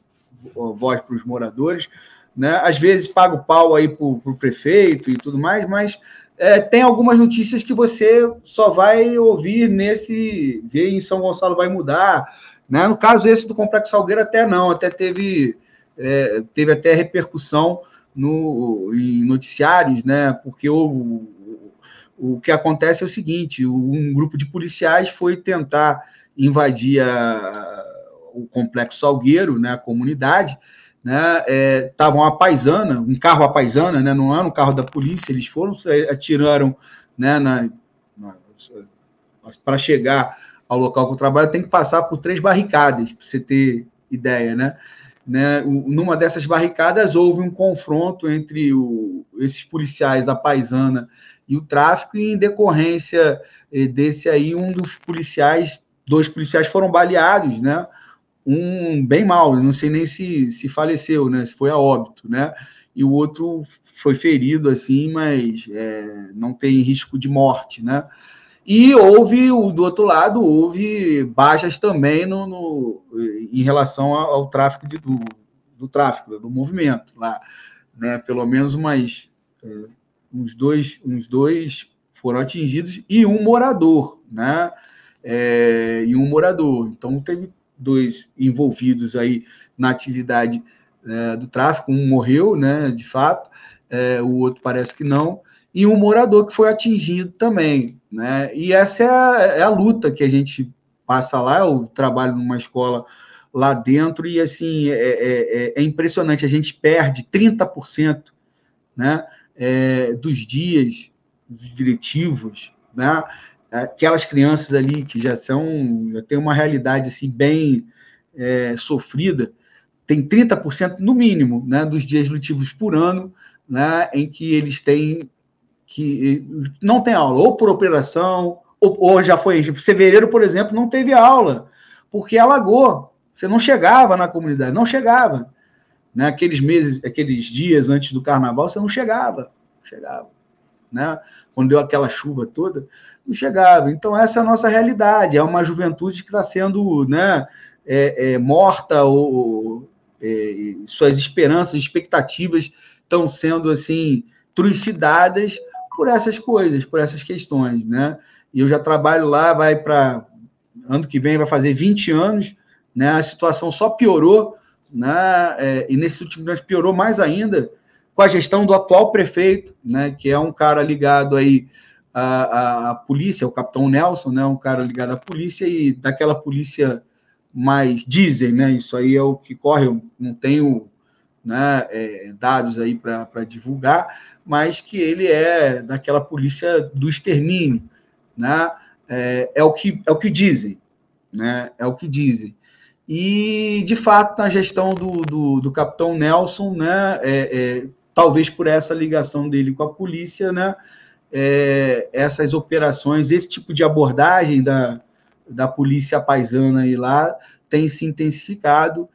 voz para os moradores, né? Às vezes paga o pau aí para o prefeito e tudo mais, mas é, tem algumas notícias que você só vai ouvir nesse. ver em São Gonçalo vai mudar. Né? No caso, esse do Complexo Salgueiro, até não, até teve, é, teve até repercussão no, em noticiários, né? Porque o, o que acontece é o seguinte: um grupo de policiais foi tentar invadir a, o Complexo Salgueiro, né, a comunidade, né, estavam é, a paisana, um carro a paisana, né, não era um carro da polícia, eles foram, atiraram né, na, na para chegar ao local que eu trabalho, tem que passar por três barricadas, para você ter ideia, né? né? Numa dessas barricadas houve um confronto entre o, esses policiais, a paisana e o tráfico, e em decorrência eh, desse aí, um dos policiais, dois policiais foram baleados, né? Um bem mal, não sei nem se, se faleceu, né? Se foi a óbito, né? E o outro foi ferido, assim, mas é, não tem risco de morte, né? E houve, do outro lado, houve baixas também no, no em relação ao, ao tráfico de, do, do tráfico, do movimento lá, né? Pelo menos umas, é, uns, dois, uns dois foram atingidos e um morador, né? É, e um morador. Então teve dois envolvidos aí na atividade é, do tráfico, um morreu, né, de fato, é, o outro parece que não, e um morador que foi atingido também, né, e essa é a, é a luta que a gente passa lá, eu trabalho numa escola lá dentro e, assim, é, é, é, é impressionante, a gente perde 30%, né, é, dos dias dos diretivos, né, aquelas crianças ali que já são, já tem uma realidade assim bem é, sofrida, tem 30% no mínimo né, dos dias letivos por ano né, em que eles têm que não tem aula, ou por operação, ou, ou já foi. Fevereiro, por exemplo, não teve aula, porque alagou. Você não chegava na comunidade, não chegava. Né, aqueles meses, aqueles dias antes do carnaval, você não chegava. Não chegava né? Quando deu aquela chuva toda, não chegava. Então, essa é a nossa realidade. É uma juventude que está sendo né, é, é, morta, ou é, suas esperanças, expectativas estão sendo assim trucidadas por essas coisas, por essas questões. Né? E eu já trabalho lá, vai para. Ano que vem vai fazer 20 anos, né? a situação só piorou, né? É, e nesse último ano piorou mais ainda com a gestão do atual prefeito, né, que é um cara ligado aí à, à, polícia, o capitão Nelson, né, um cara ligado à polícia e daquela polícia mais dizem, né, isso aí é o que corre, eu não tenho né, é, dados aí para divulgar, mas que ele é daquela polícia do extermínio, né, é, é o que é o que dizem, né, é o que dizem. E, de fato, na gestão do, do, do capitão Nelson, né, é, é, talvez por essa ligação dele com a polícia, né? É, essas operações, esse tipo de abordagem da, da polícia paisana aí lá tem se intensificado.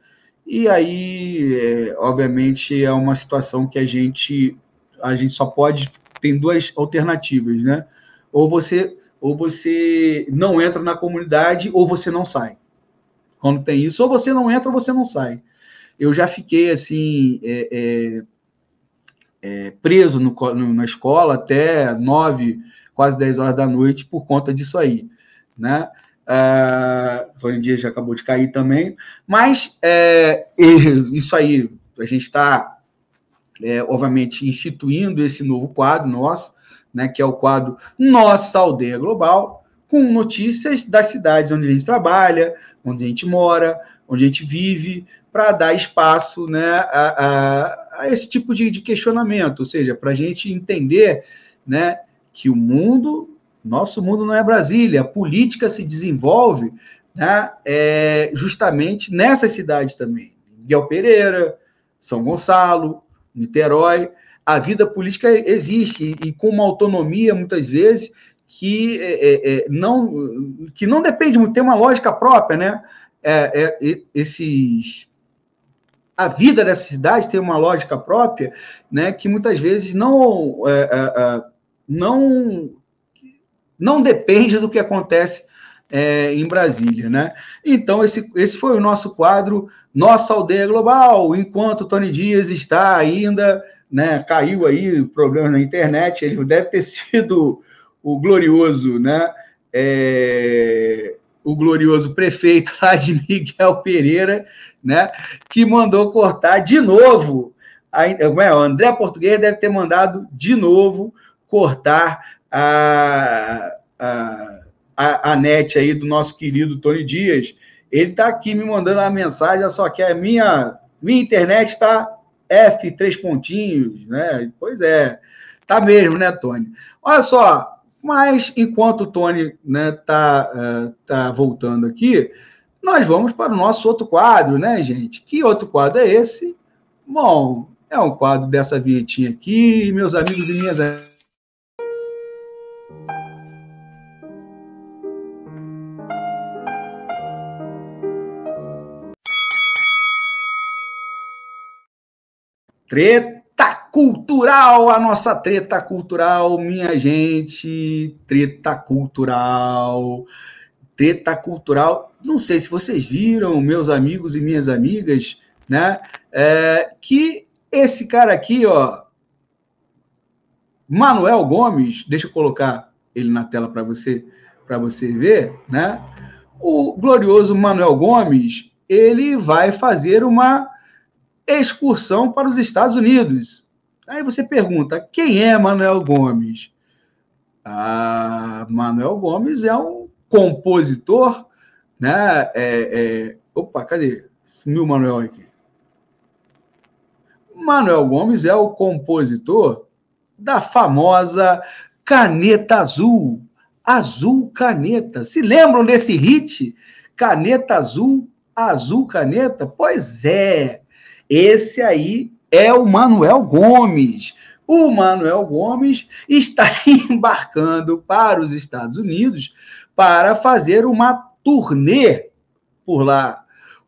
E aí, é, obviamente, é uma situação que a gente a gente só pode tem duas alternativas, né? Ou você ou você não entra na comunidade ou você não sai. Quando tem isso, ou você não entra ou você não sai. Eu já fiquei assim é, é é, preso no, no, na escola até nove, quase dez horas da noite por conta disso aí, né? Uh, Tony Dias já acabou de cair também, mas é, isso aí, a gente está, é, obviamente, instituindo esse novo quadro nosso, né, que é o quadro Nossa Aldeia Global, com notícias das cidades onde a gente trabalha, onde a gente mora, onde a gente vive, para dar espaço né, a, a esse tipo de, de questionamento, ou seja, para a gente entender né, que o mundo, nosso mundo não é Brasília, a política se desenvolve né, é, justamente nessas cidades também. Miguel Pereira, São Gonçalo, Niterói, a vida política existe e com uma autonomia, muitas vezes, que, é, é, é não, que não depende, tem uma lógica própria, né? é, é, esses a vida dessas cidades tem uma lógica própria, né, que muitas vezes não é, é, é não não depende do que acontece é, em Brasília, né? Então esse, esse foi o nosso quadro Nossa Aldeia Global, enquanto Tony Dias está ainda, né? Caiu aí o problema na internet, ele deve ter sido o glorioso, né? É, o glorioso prefeito lá de Miguel Pereira, né, que mandou cortar de novo. A, é, o André Português deve ter mandado de novo cortar a, a, a, a net aí do nosso querido Tony Dias. Ele está aqui me mandando uma mensagem, só que a minha, minha internet está F, três pontinhos, né? Pois é, tá mesmo, né, Tony? Olha só, mas enquanto o Tony está né, tá, uh, tá voltando aqui, nós vamos para o nosso outro quadro, né, gente? Que outro quadro é esse? Bom, é um quadro dessa vinhetinha aqui, meus amigos e minhas Treta cultural, a nossa treta cultural, minha gente, treta cultural, treta cultural. Não sei se vocês viram, meus amigos e minhas amigas, né? É, que esse cara aqui, ó, Manuel Gomes, deixa eu colocar ele na tela para você, para você ver, né? O glorioso Manuel Gomes, ele vai fazer uma excursão para os Estados Unidos. Aí você pergunta, quem é Manuel Gomes? Ah, Manuel Gomes é um compositor, né? É, é... Opa, cadê? Sumiu o Manuel aqui. Manuel Gomes é o compositor da famosa Caneta Azul. Azul Caneta. Se lembram desse hit? Caneta Azul, Azul Caneta? Pois é. Esse aí é o Manuel Gomes. O Manuel Gomes está embarcando para os Estados Unidos para fazer uma turnê por lá.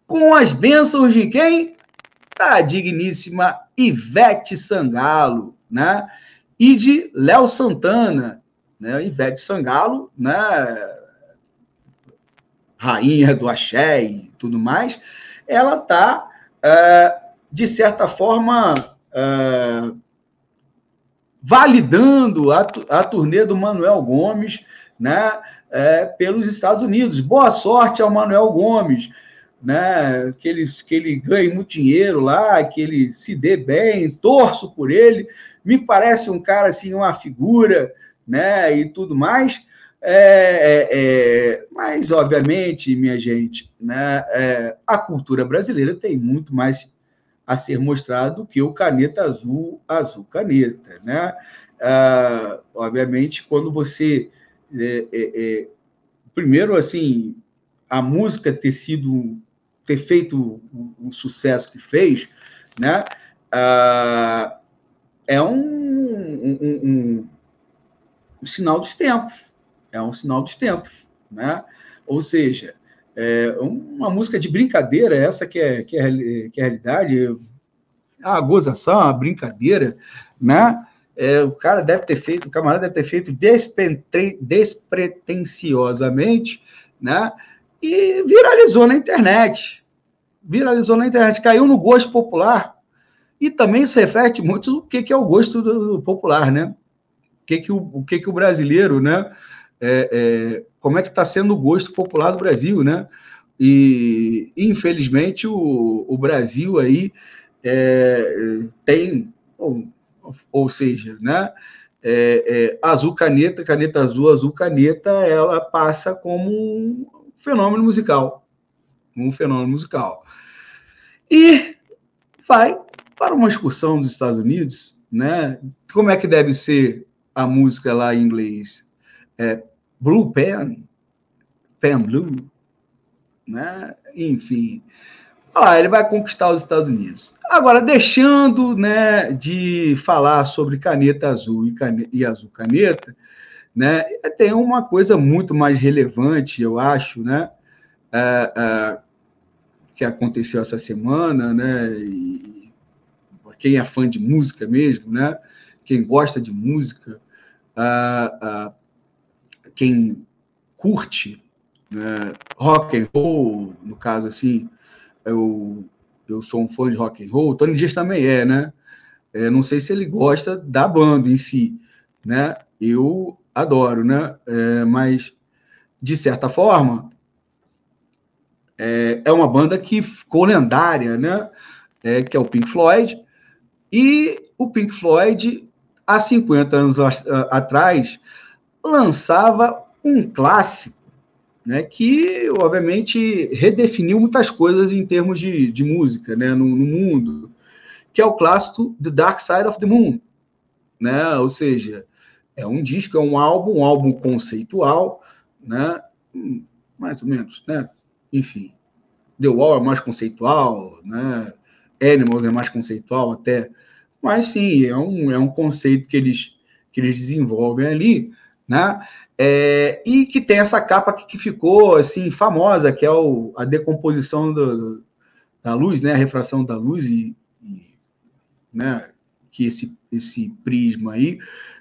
Com as bênçãos de quem? Da digníssima Ivete Sangalo, né? E de Léo Santana, né? Ivete Sangalo, né? Rainha do axé e tudo mais. Ela está é, de certa forma, é, validando a, a turnê do Manuel Gomes né, é, pelos Estados Unidos. Boa sorte ao Manuel Gomes, né, que, ele, que ele ganhe muito dinheiro lá, que ele se dê bem, torço por ele. Me parece um cara, assim, uma figura, né, e tudo mais. É, é, é, mas, obviamente, minha gente, né, é, a cultura brasileira tem muito mais a ser mostrado que o caneta azul, azul caneta, né? Ah, obviamente, quando você é, é, é, primeiro assim a música ter sido ter feito o, sucesso que fez, né? Ah, é um, um, um, um sinal dos tempos, é um sinal dos tempos, né? Ou seja, é uma música de brincadeira, essa que é, que é, que é a realidade. A gozação, a brincadeira, né? É, o cara deve ter feito, o camarada deve ter feito despretensiosamente, né? E viralizou na internet. Viralizou na internet, caiu no gosto popular. E também se reflete muito no que, que é o gosto do, do popular, né? O que, que, o, o, que, que o brasileiro, né? É, é, como é que está sendo o gosto popular do Brasil, né? E, infelizmente, o, o Brasil aí é, tem, ou, ou, seja, né? É, é, azul caneta, caneta azul, azul caneta, ela passa como um fenômeno musical, um fenômeno musical. E vai para uma excursão dos Estados Unidos, né? Como é que deve ser a música lá em inglês? É, Blue Pen, Pen Blue, né? enfim. Ah, ele vai conquistar os Estados Unidos. Agora, deixando né, de falar sobre caneta azul e, caneta, e azul caneta, né, tem uma coisa muito mais relevante, eu acho, né, é, é, que aconteceu essa semana, né? E quem é fã de música mesmo, né? Quem gosta de música, ah, quem curte né, rock and roll, no caso assim, eu, eu sou um fã de rock and roll, Tony Dias também é, né? É, não sei se ele gosta da banda em si, né? Eu adoro, né? É, mas de certa forma é, é uma banda que ficou lendária, né? É, que é o Pink Floyd. E o Pink Floyd, há 50 anos atrás, lançava um clássico né, que, obviamente, redefiniu muitas coisas em termos de, de música né, no, no, mundo, que é o clássico The Dark Side of the Moon. Né? Ou seja, é um disco, é um álbum, um álbum conceitual, né? mais ou menos, né? enfim. The Wall é mais conceitual, né? Animals é mais conceitual até, mas sim, é um, é um conceito que eles, que eles desenvolvem ali, né? É, e que tem essa capa que, que ficou assim famosa, que é o, a decomposição do, da luz, né, a refração da luz e, e, né, que esse esse prisma aí,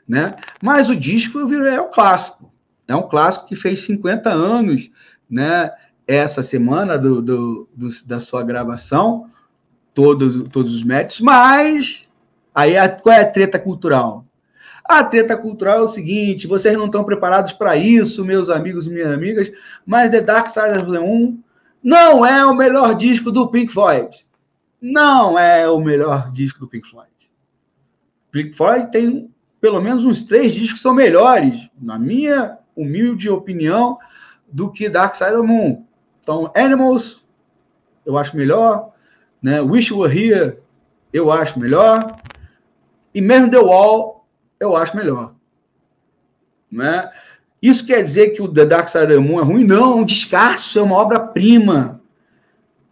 né? Mas o disco é um clássico, é um clássico que fez 50 anos, né? Essa semana do, do, do da sua gravação, todos todos os méritos, mas aí a, qual é a treta cultural? A treta cultural é o seguinte: vocês não estão preparados para isso, meus amigos e minhas amigas, mas The Dark Side of the Moon não é o melhor disco do Pink Floyd. Não é o melhor disco do Pink Floyd. Pink Floyd tem pelo menos uns três discos que são melhores, na minha humilde opinião, do que Dark Side of the Moon. Então, Animals, eu acho melhor. Né? Wish You Were Here, eu acho melhor. E mesmo The Wall, eu acho melhor. Né? Isso quer dizer que o The Dark Side of the Moon é ruim? Não, é um descasso, é uma obra-prima.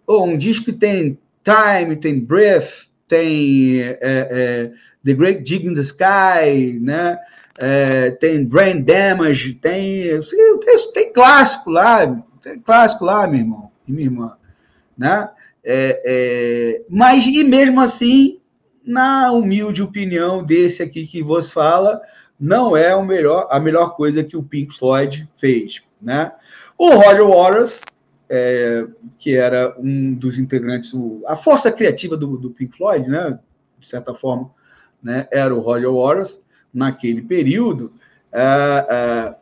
Oh, um disco que tem Time, tem Breath, tem é, é, The Great Dig in the Sky, né? É, tem Brain Damage, tem, tem, tem clássico lá, tem clássico lá, meu irmão e minha irmã, né? É, é, mas e mesmo assim na humilde opinião desse aqui que vos fala, não é o melhor, a melhor coisa que o Pink Floyd fez, né? O Roger Waters, é, que era um dos integrantes, o, a força criativa do, do, Pink Floyd, né? De certa forma, né? Era o Roger Waters naquele período. É, é,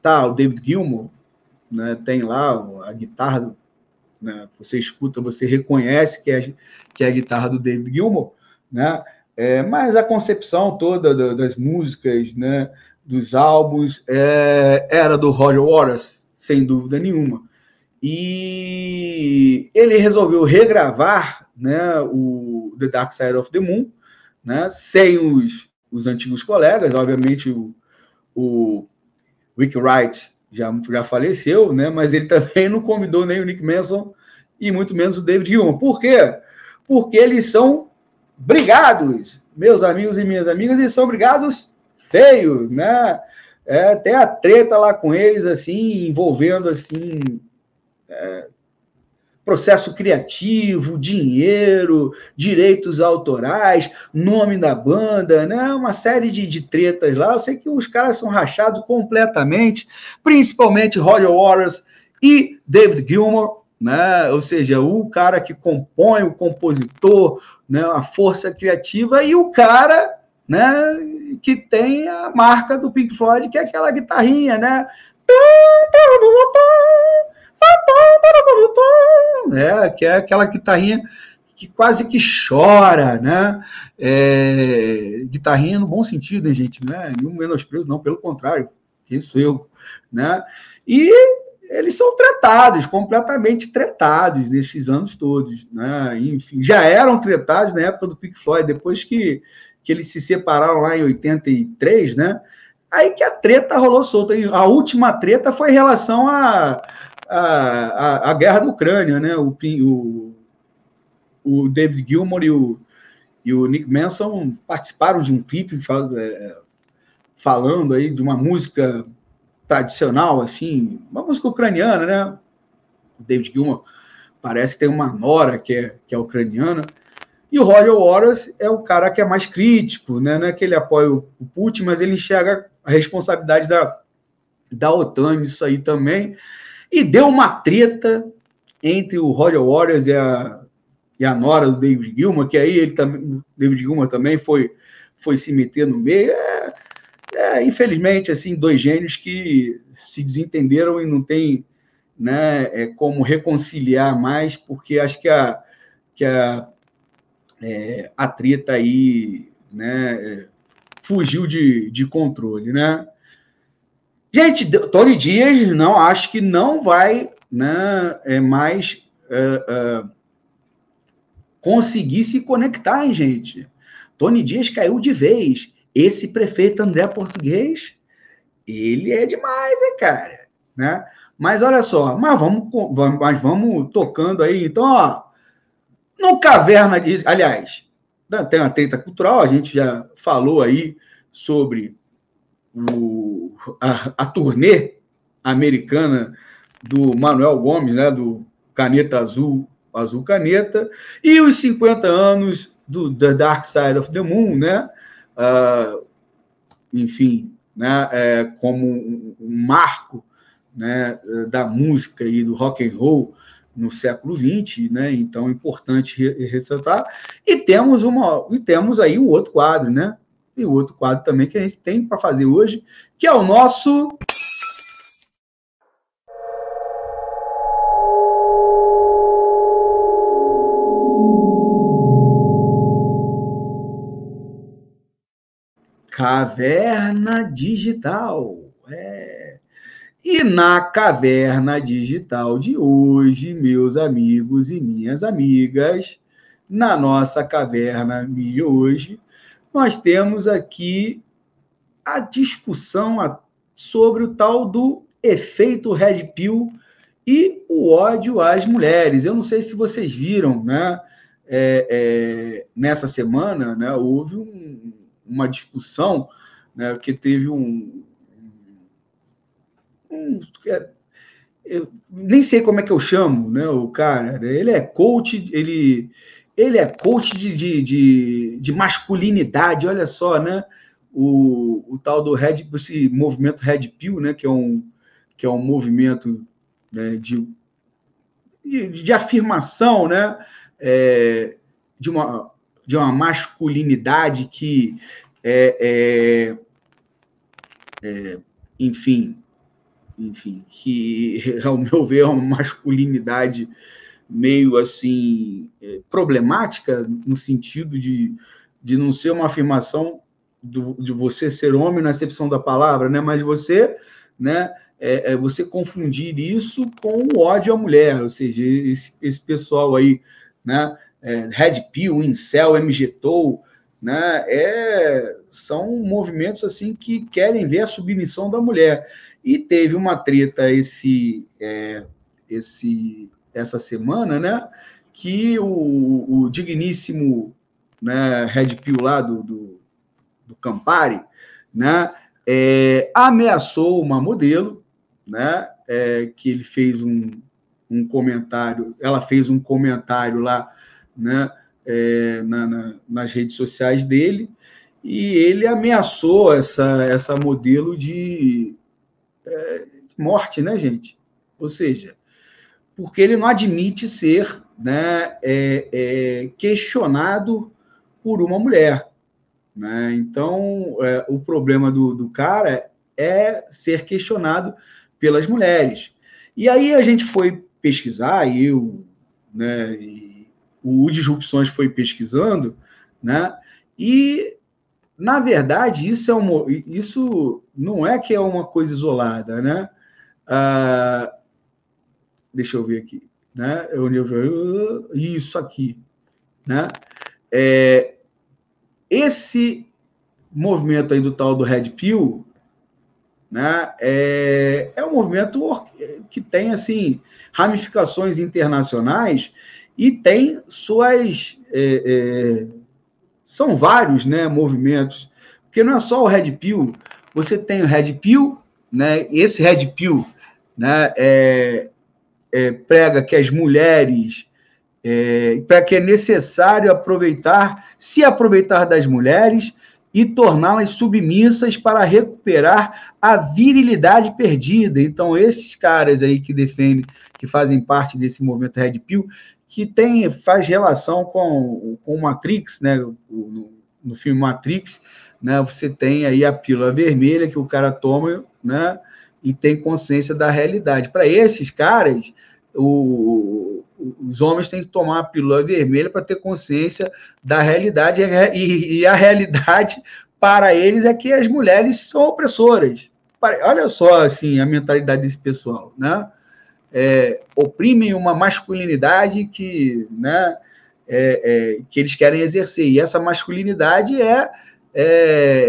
tá, o David Gilmour, né? Tem lá a guitarra né? Você escuta, você reconhece que é, que é a guitarra do David Gilmour, né? É, mas a concepção toda das músicas, né, dos álbuns, é, era do Roger Waters, sem dúvida nenhuma. E ele resolveu regravar né, o The Dark Side of the Moon, né, sem os, os antigos colegas, obviamente o, o Rick Wright já, já faleceu, né? Mas ele também não convidou nem o Nick Manson e muito menos o David Gilmour. Por quê? Porque eles são brigados, meus amigos e minhas amigas, eles são brigados feios, né? É, tem a treta lá com eles, assim, envolvendo, assim, é, processo criativo, dinheiro, direitos autorais, nome da banda, né? Uma série de, de tretas lá. Eu sei que os caras são rachados completamente, principalmente Roger Waters e David Gilmour, né? Ou seja, o cara que compõe, o compositor, né? A força criativa e o cara, né? Que tem a marca do Pink Floyd, que é aquela guitarrinha, né? É, que é aquela guitarrinha que quase que chora, né? É, guitarrinha no bom sentido, hein, gente? Não é nenhum menosprezo, não, pelo contrário, isso eu, né? E eles são tratados, completamente tratados nesses anos todos, né? Enfim, já eram tratados na época do Pink Floyd, depois que, que eles se separaram lá em 83, né? Aí que a treta rolou solta. A última treta foi em relação à a, a, a, guerra da Ucrânia, né? O, o, o David Gilmour e o, e o Nick Manson participaram de um clipe é, falando aí de uma música tradicional, assim, uma música ucraniana, né? O David Gilmour parece que tem uma nora que é, que é ucraniana. E o Roger Waters é o cara que é mais crítico, né? não é que ele apoia o Putin, mas ele enxerga a responsabilidade da, da OTAN nisso aí também. E deu uma treta entre o Roger Waters e a, e a nora do David Gilmour, que aí ele também, David Gilmour também foi, foi se meter no meio. É, é, infelizmente, assim, dois gênios que se desentenderam e não tem né, é, como reconciliar mais, porque acho que a, que a é, a treta aí né, é, fugiu de, de controle, né? Gente, Tony Dias não acho que não vai né, é, mais é, é, conseguir se conectar, hein, gente? Tony Dias caiu de vez. Esse prefeito André Português, ele é demais, hein, cara? Né? Mas olha só, mas vamos, mas vamos tocando aí. Então, ó, no Caverna de. Aliás, né, tem uma treta cultural, a gente já falou aí sobre o, a, a turnê americana do Manuel Gomes, né, do Caneta Azul, Azul Caneta, e os 50 anos do The Dark Side of the Moon, né? Uh, enfim, né, é, como um, um marco né, da música e do rock and roll no século XX, né? Então é importante ressaltar. E temos uma e temos aí o outro quadro, né? E o outro quadro também que a gente tem para fazer hoje, que é o nosso Caverna Digital. É e na caverna digital de hoje, meus amigos e minhas amigas, na nossa caverna de hoje, nós temos aqui a discussão sobre o tal do efeito Red Pill e o ódio às mulheres. Eu não sei se vocês viram, né? É, é, nessa semana, né, houve um, uma discussão, né, que teve um, é, eu nem sei como é que eu chamo, né? O cara, ele é coach, ele, ele é coach de, de, de, de masculinidade, olha só, né? O, o tal do Red, esse movimento Red Pill, né? Que é um, que é um movimento né, de, de, de, afirmação, né? É, de, uma, de uma masculinidade que é, é, é enfim, enfim, que, ao meu ver, é uma masculinidade meio assim é, problemática, no sentido de, de não ser uma afirmação do, de você ser homem na acepção da palavra, né? mas você, né, é, é você confundir isso com o ódio à mulher, ou seja, esse, esse pessoal aí, né, é, Red Pill, Incel, MGTOW, né, é, são movimentos assim que querem ver a submissão da mulher. E teve uma treta esse, é, esse essa semana, né? Que o, o digníssimo né, Red Pill lá do, do, do Campari, né? É, ameaçou uma modelo, né? É, que ele fez um, um comentário, ela fez um comentário lá, né? É, na, na, nas redes sociais dele, e ele ameaçou essa, essa modelo de é, morte, né, gente? Ou seja, porque ele não admite ser né, é, é, questionado por uma mulher. Né? Então, é, o problema do, do cara é ser questionado pelas mulheres. E aí a gente foi pesquisar, eu, né, e o Disrupções foi pesquisando, né, e na verdade, isso, é uma, isso não é que é uma coisa isolada, né? Ah, deixa eu ver aqui, né? Isso aqui, né? É, esse movimento aí do tal do Red Pill, né? É, é um movimento que tem assim ramificações internacionais e tem suas é, é, são vários né, movimentos, porque não é só o Red Pill, você tem o Red Pill, né, esse Red Pill né, é, é, prega que as mulheres é, para que é necessário aproveitar, se aproveitar das mulheres e torná-las submissas para recuperar a virilidade perdida. Então, esses caras aí que defendem, que fazem parte desse movimento Red Pill, que tem, faz relação com, com Matrix, né? No, no filme Matrix, né? Você tem aí a pílula vermelha que o cara toma, né? E tem consciência da realidade. Para esses caras, o, os homens têm que tomar a pílula vermelha para ter consciência da realidade, e, e, a realidade para eles é que as mulheres são opressoras. Olha só assim, a mentalidade desse pessoal, né? É, oprimem uma masculinidade que, né, é, é, que eles querem exercer. E essa masculinidade é, é,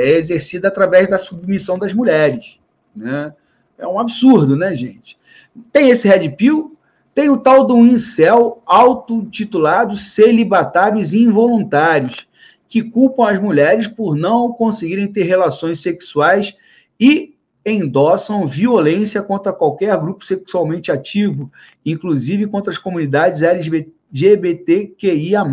é exercida através da submissão das mulheres. Né? É um absurdo, né, gente? Tem esse red pill, tem o tal do incel autotitulados celibatários involuntários, que culpam as mulheres por não conseguirem ter relações sexuais e endossam violência contra qualquer grupo sexualmente ativo, inclusive contra as comunidades LGBTQIA+.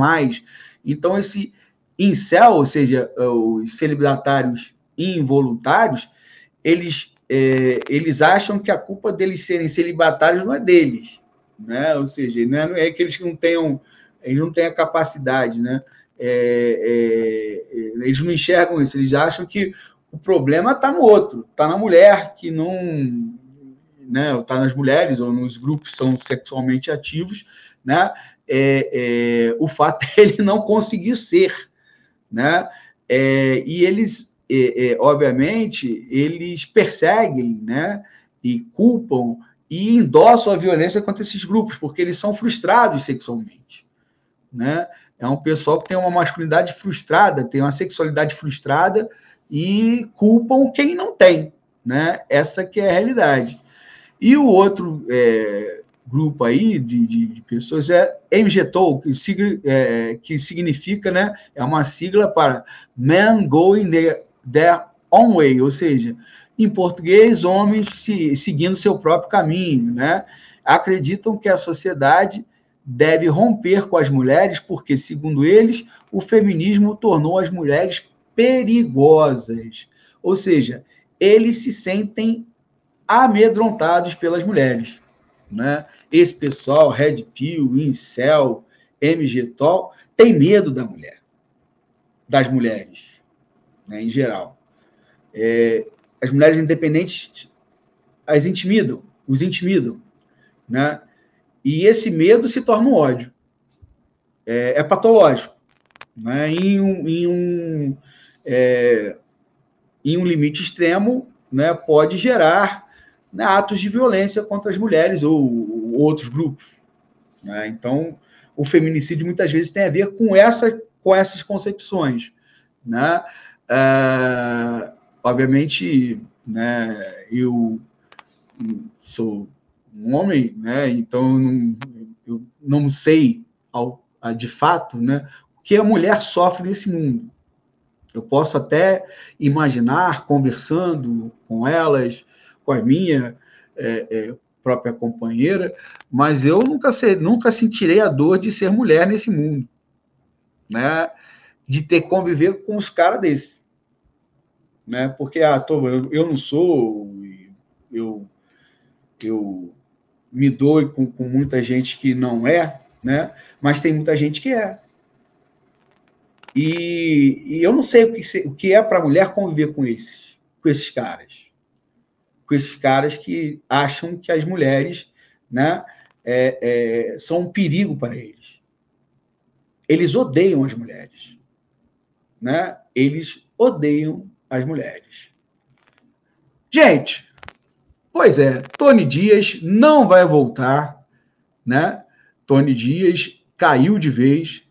Então, esse incel, ou seja, os celibatários involuntários, eles, é, eles acham que a culpa deles serem celibatários não é deles né? Ou seja, não é, não é que eles não tenham, eles não têm a capacidade, né? É, é, é, eles não enxergam isso, eles acham que o problema está no outro, está na mulher que não, né? Está nas mulheres ou nos grupos que são sexualmente ativos, né? É, o fato é ele não conseguir ser, né? E eles, obviamente, eles perseguem, né? E culpam e endossam a violência contra esses grupos, porque eles são frustrados sexualmente. Né? É um pessoal que tem uma masculinidade frustrada, tem uma sexualidade frustrada e culpam quem não tem. Né? Essa que é a realidade. E o outro é, grupo aí de, de, de, pessoas é MGTOW, que, é, que significa, né, é uma sigla para Men Going Their, Own Way, ou seja, em português, homens se, seguindo seu próprio caminho, né? Acreditam que a sociedade deve romper com as mulheres, porque, segundo eles, o feminismo tornou as mulheres perigosas. Ou seja, eles se sentem amedrontados pelas mulheres. Né? Esse pessoal, Red Pill, Incel, MGTOL, tem medo da mulher, das mulheres, né, em geral. É, as mulheres independentes as intimidam, os intimidam, né? E esse medo se torna um ódio. É, é patológico, né? Em um, em um, é, em um limite extremo, né? Pode gerar né, atos de violência contra as mulheres ou, ou outros grupos. Né? Então, o feminicídio muitas vezes tem a ver com essa, com essas concepções, né? Uh, obviamente, né, eu sou um homem, né, então não, eu não sei ao, de fato né, o que a mulher sofre nesse mundo. Eu posso até imaginar conversando com elas, com a minha é, é, própria companheira, mas eu nunca, ser, nunca sentirei a dor de ser mulher nesse mundo, né? De ter que conviver com os caras desses né? Porque ah, tô, eu, eu não sou, eu, eu me dou com, com muita gente que não é, né? Mas tem muita gente que é. E, e eu não sei o que, o que é para a mulher conviver com esses, com esses caras, com esses caras que acham que as mulheres, né, é, é, são um perigo para eles. Eles odeiam as mulheres, né? Eles odeiam as mulheres. Gente, pois é, Tony Dias não vai voltar, né? Tony Dias caiu de vez.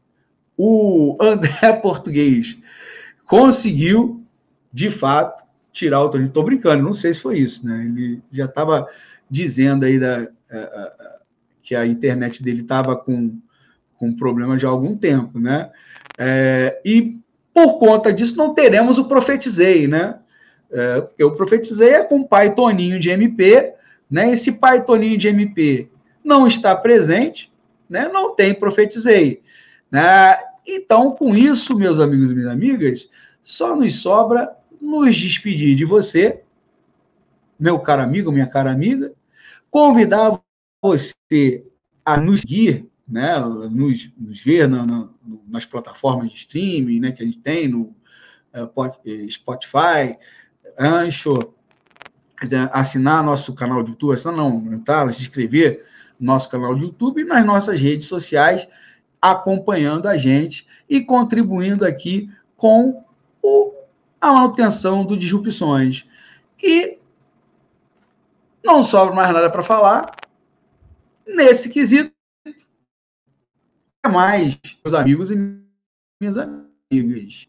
O André Português conseguiu, de fato, tirar o Tony. Estou brincando, não sei se foi isso, né? Ele já estava dizendo aí da, que a internet dele estava com, com problema de algum tempo, né? É, e por conta disso, não teremos o Profetizei, né? É, porque o Profetizei é com o pai Toninho de MP, né? Esse pai Toninho de MP não está presente, né? não tem profetizei. Né? Então, com isso, meus amigos e minhas amigas, só nos sobra nos despedir de você, meu caro amigo, minha cara amiga, convidar você a nos seguir, né, nos, nos ver na, na, nas plataformas de streaming né, que a gente tem, no uh, Spotify, Ancho, né, assinar nosso canal de YouTube, assinar não, tá, se inscrever no nosso canal de YouTube e nas nossas redes sociais, acompanhando a gente e contribuindo aqui com o, a manutenção do Disrupções. E não sobra mais nada para falar nesse quesito. Mais, meus amigos e minhas amigas.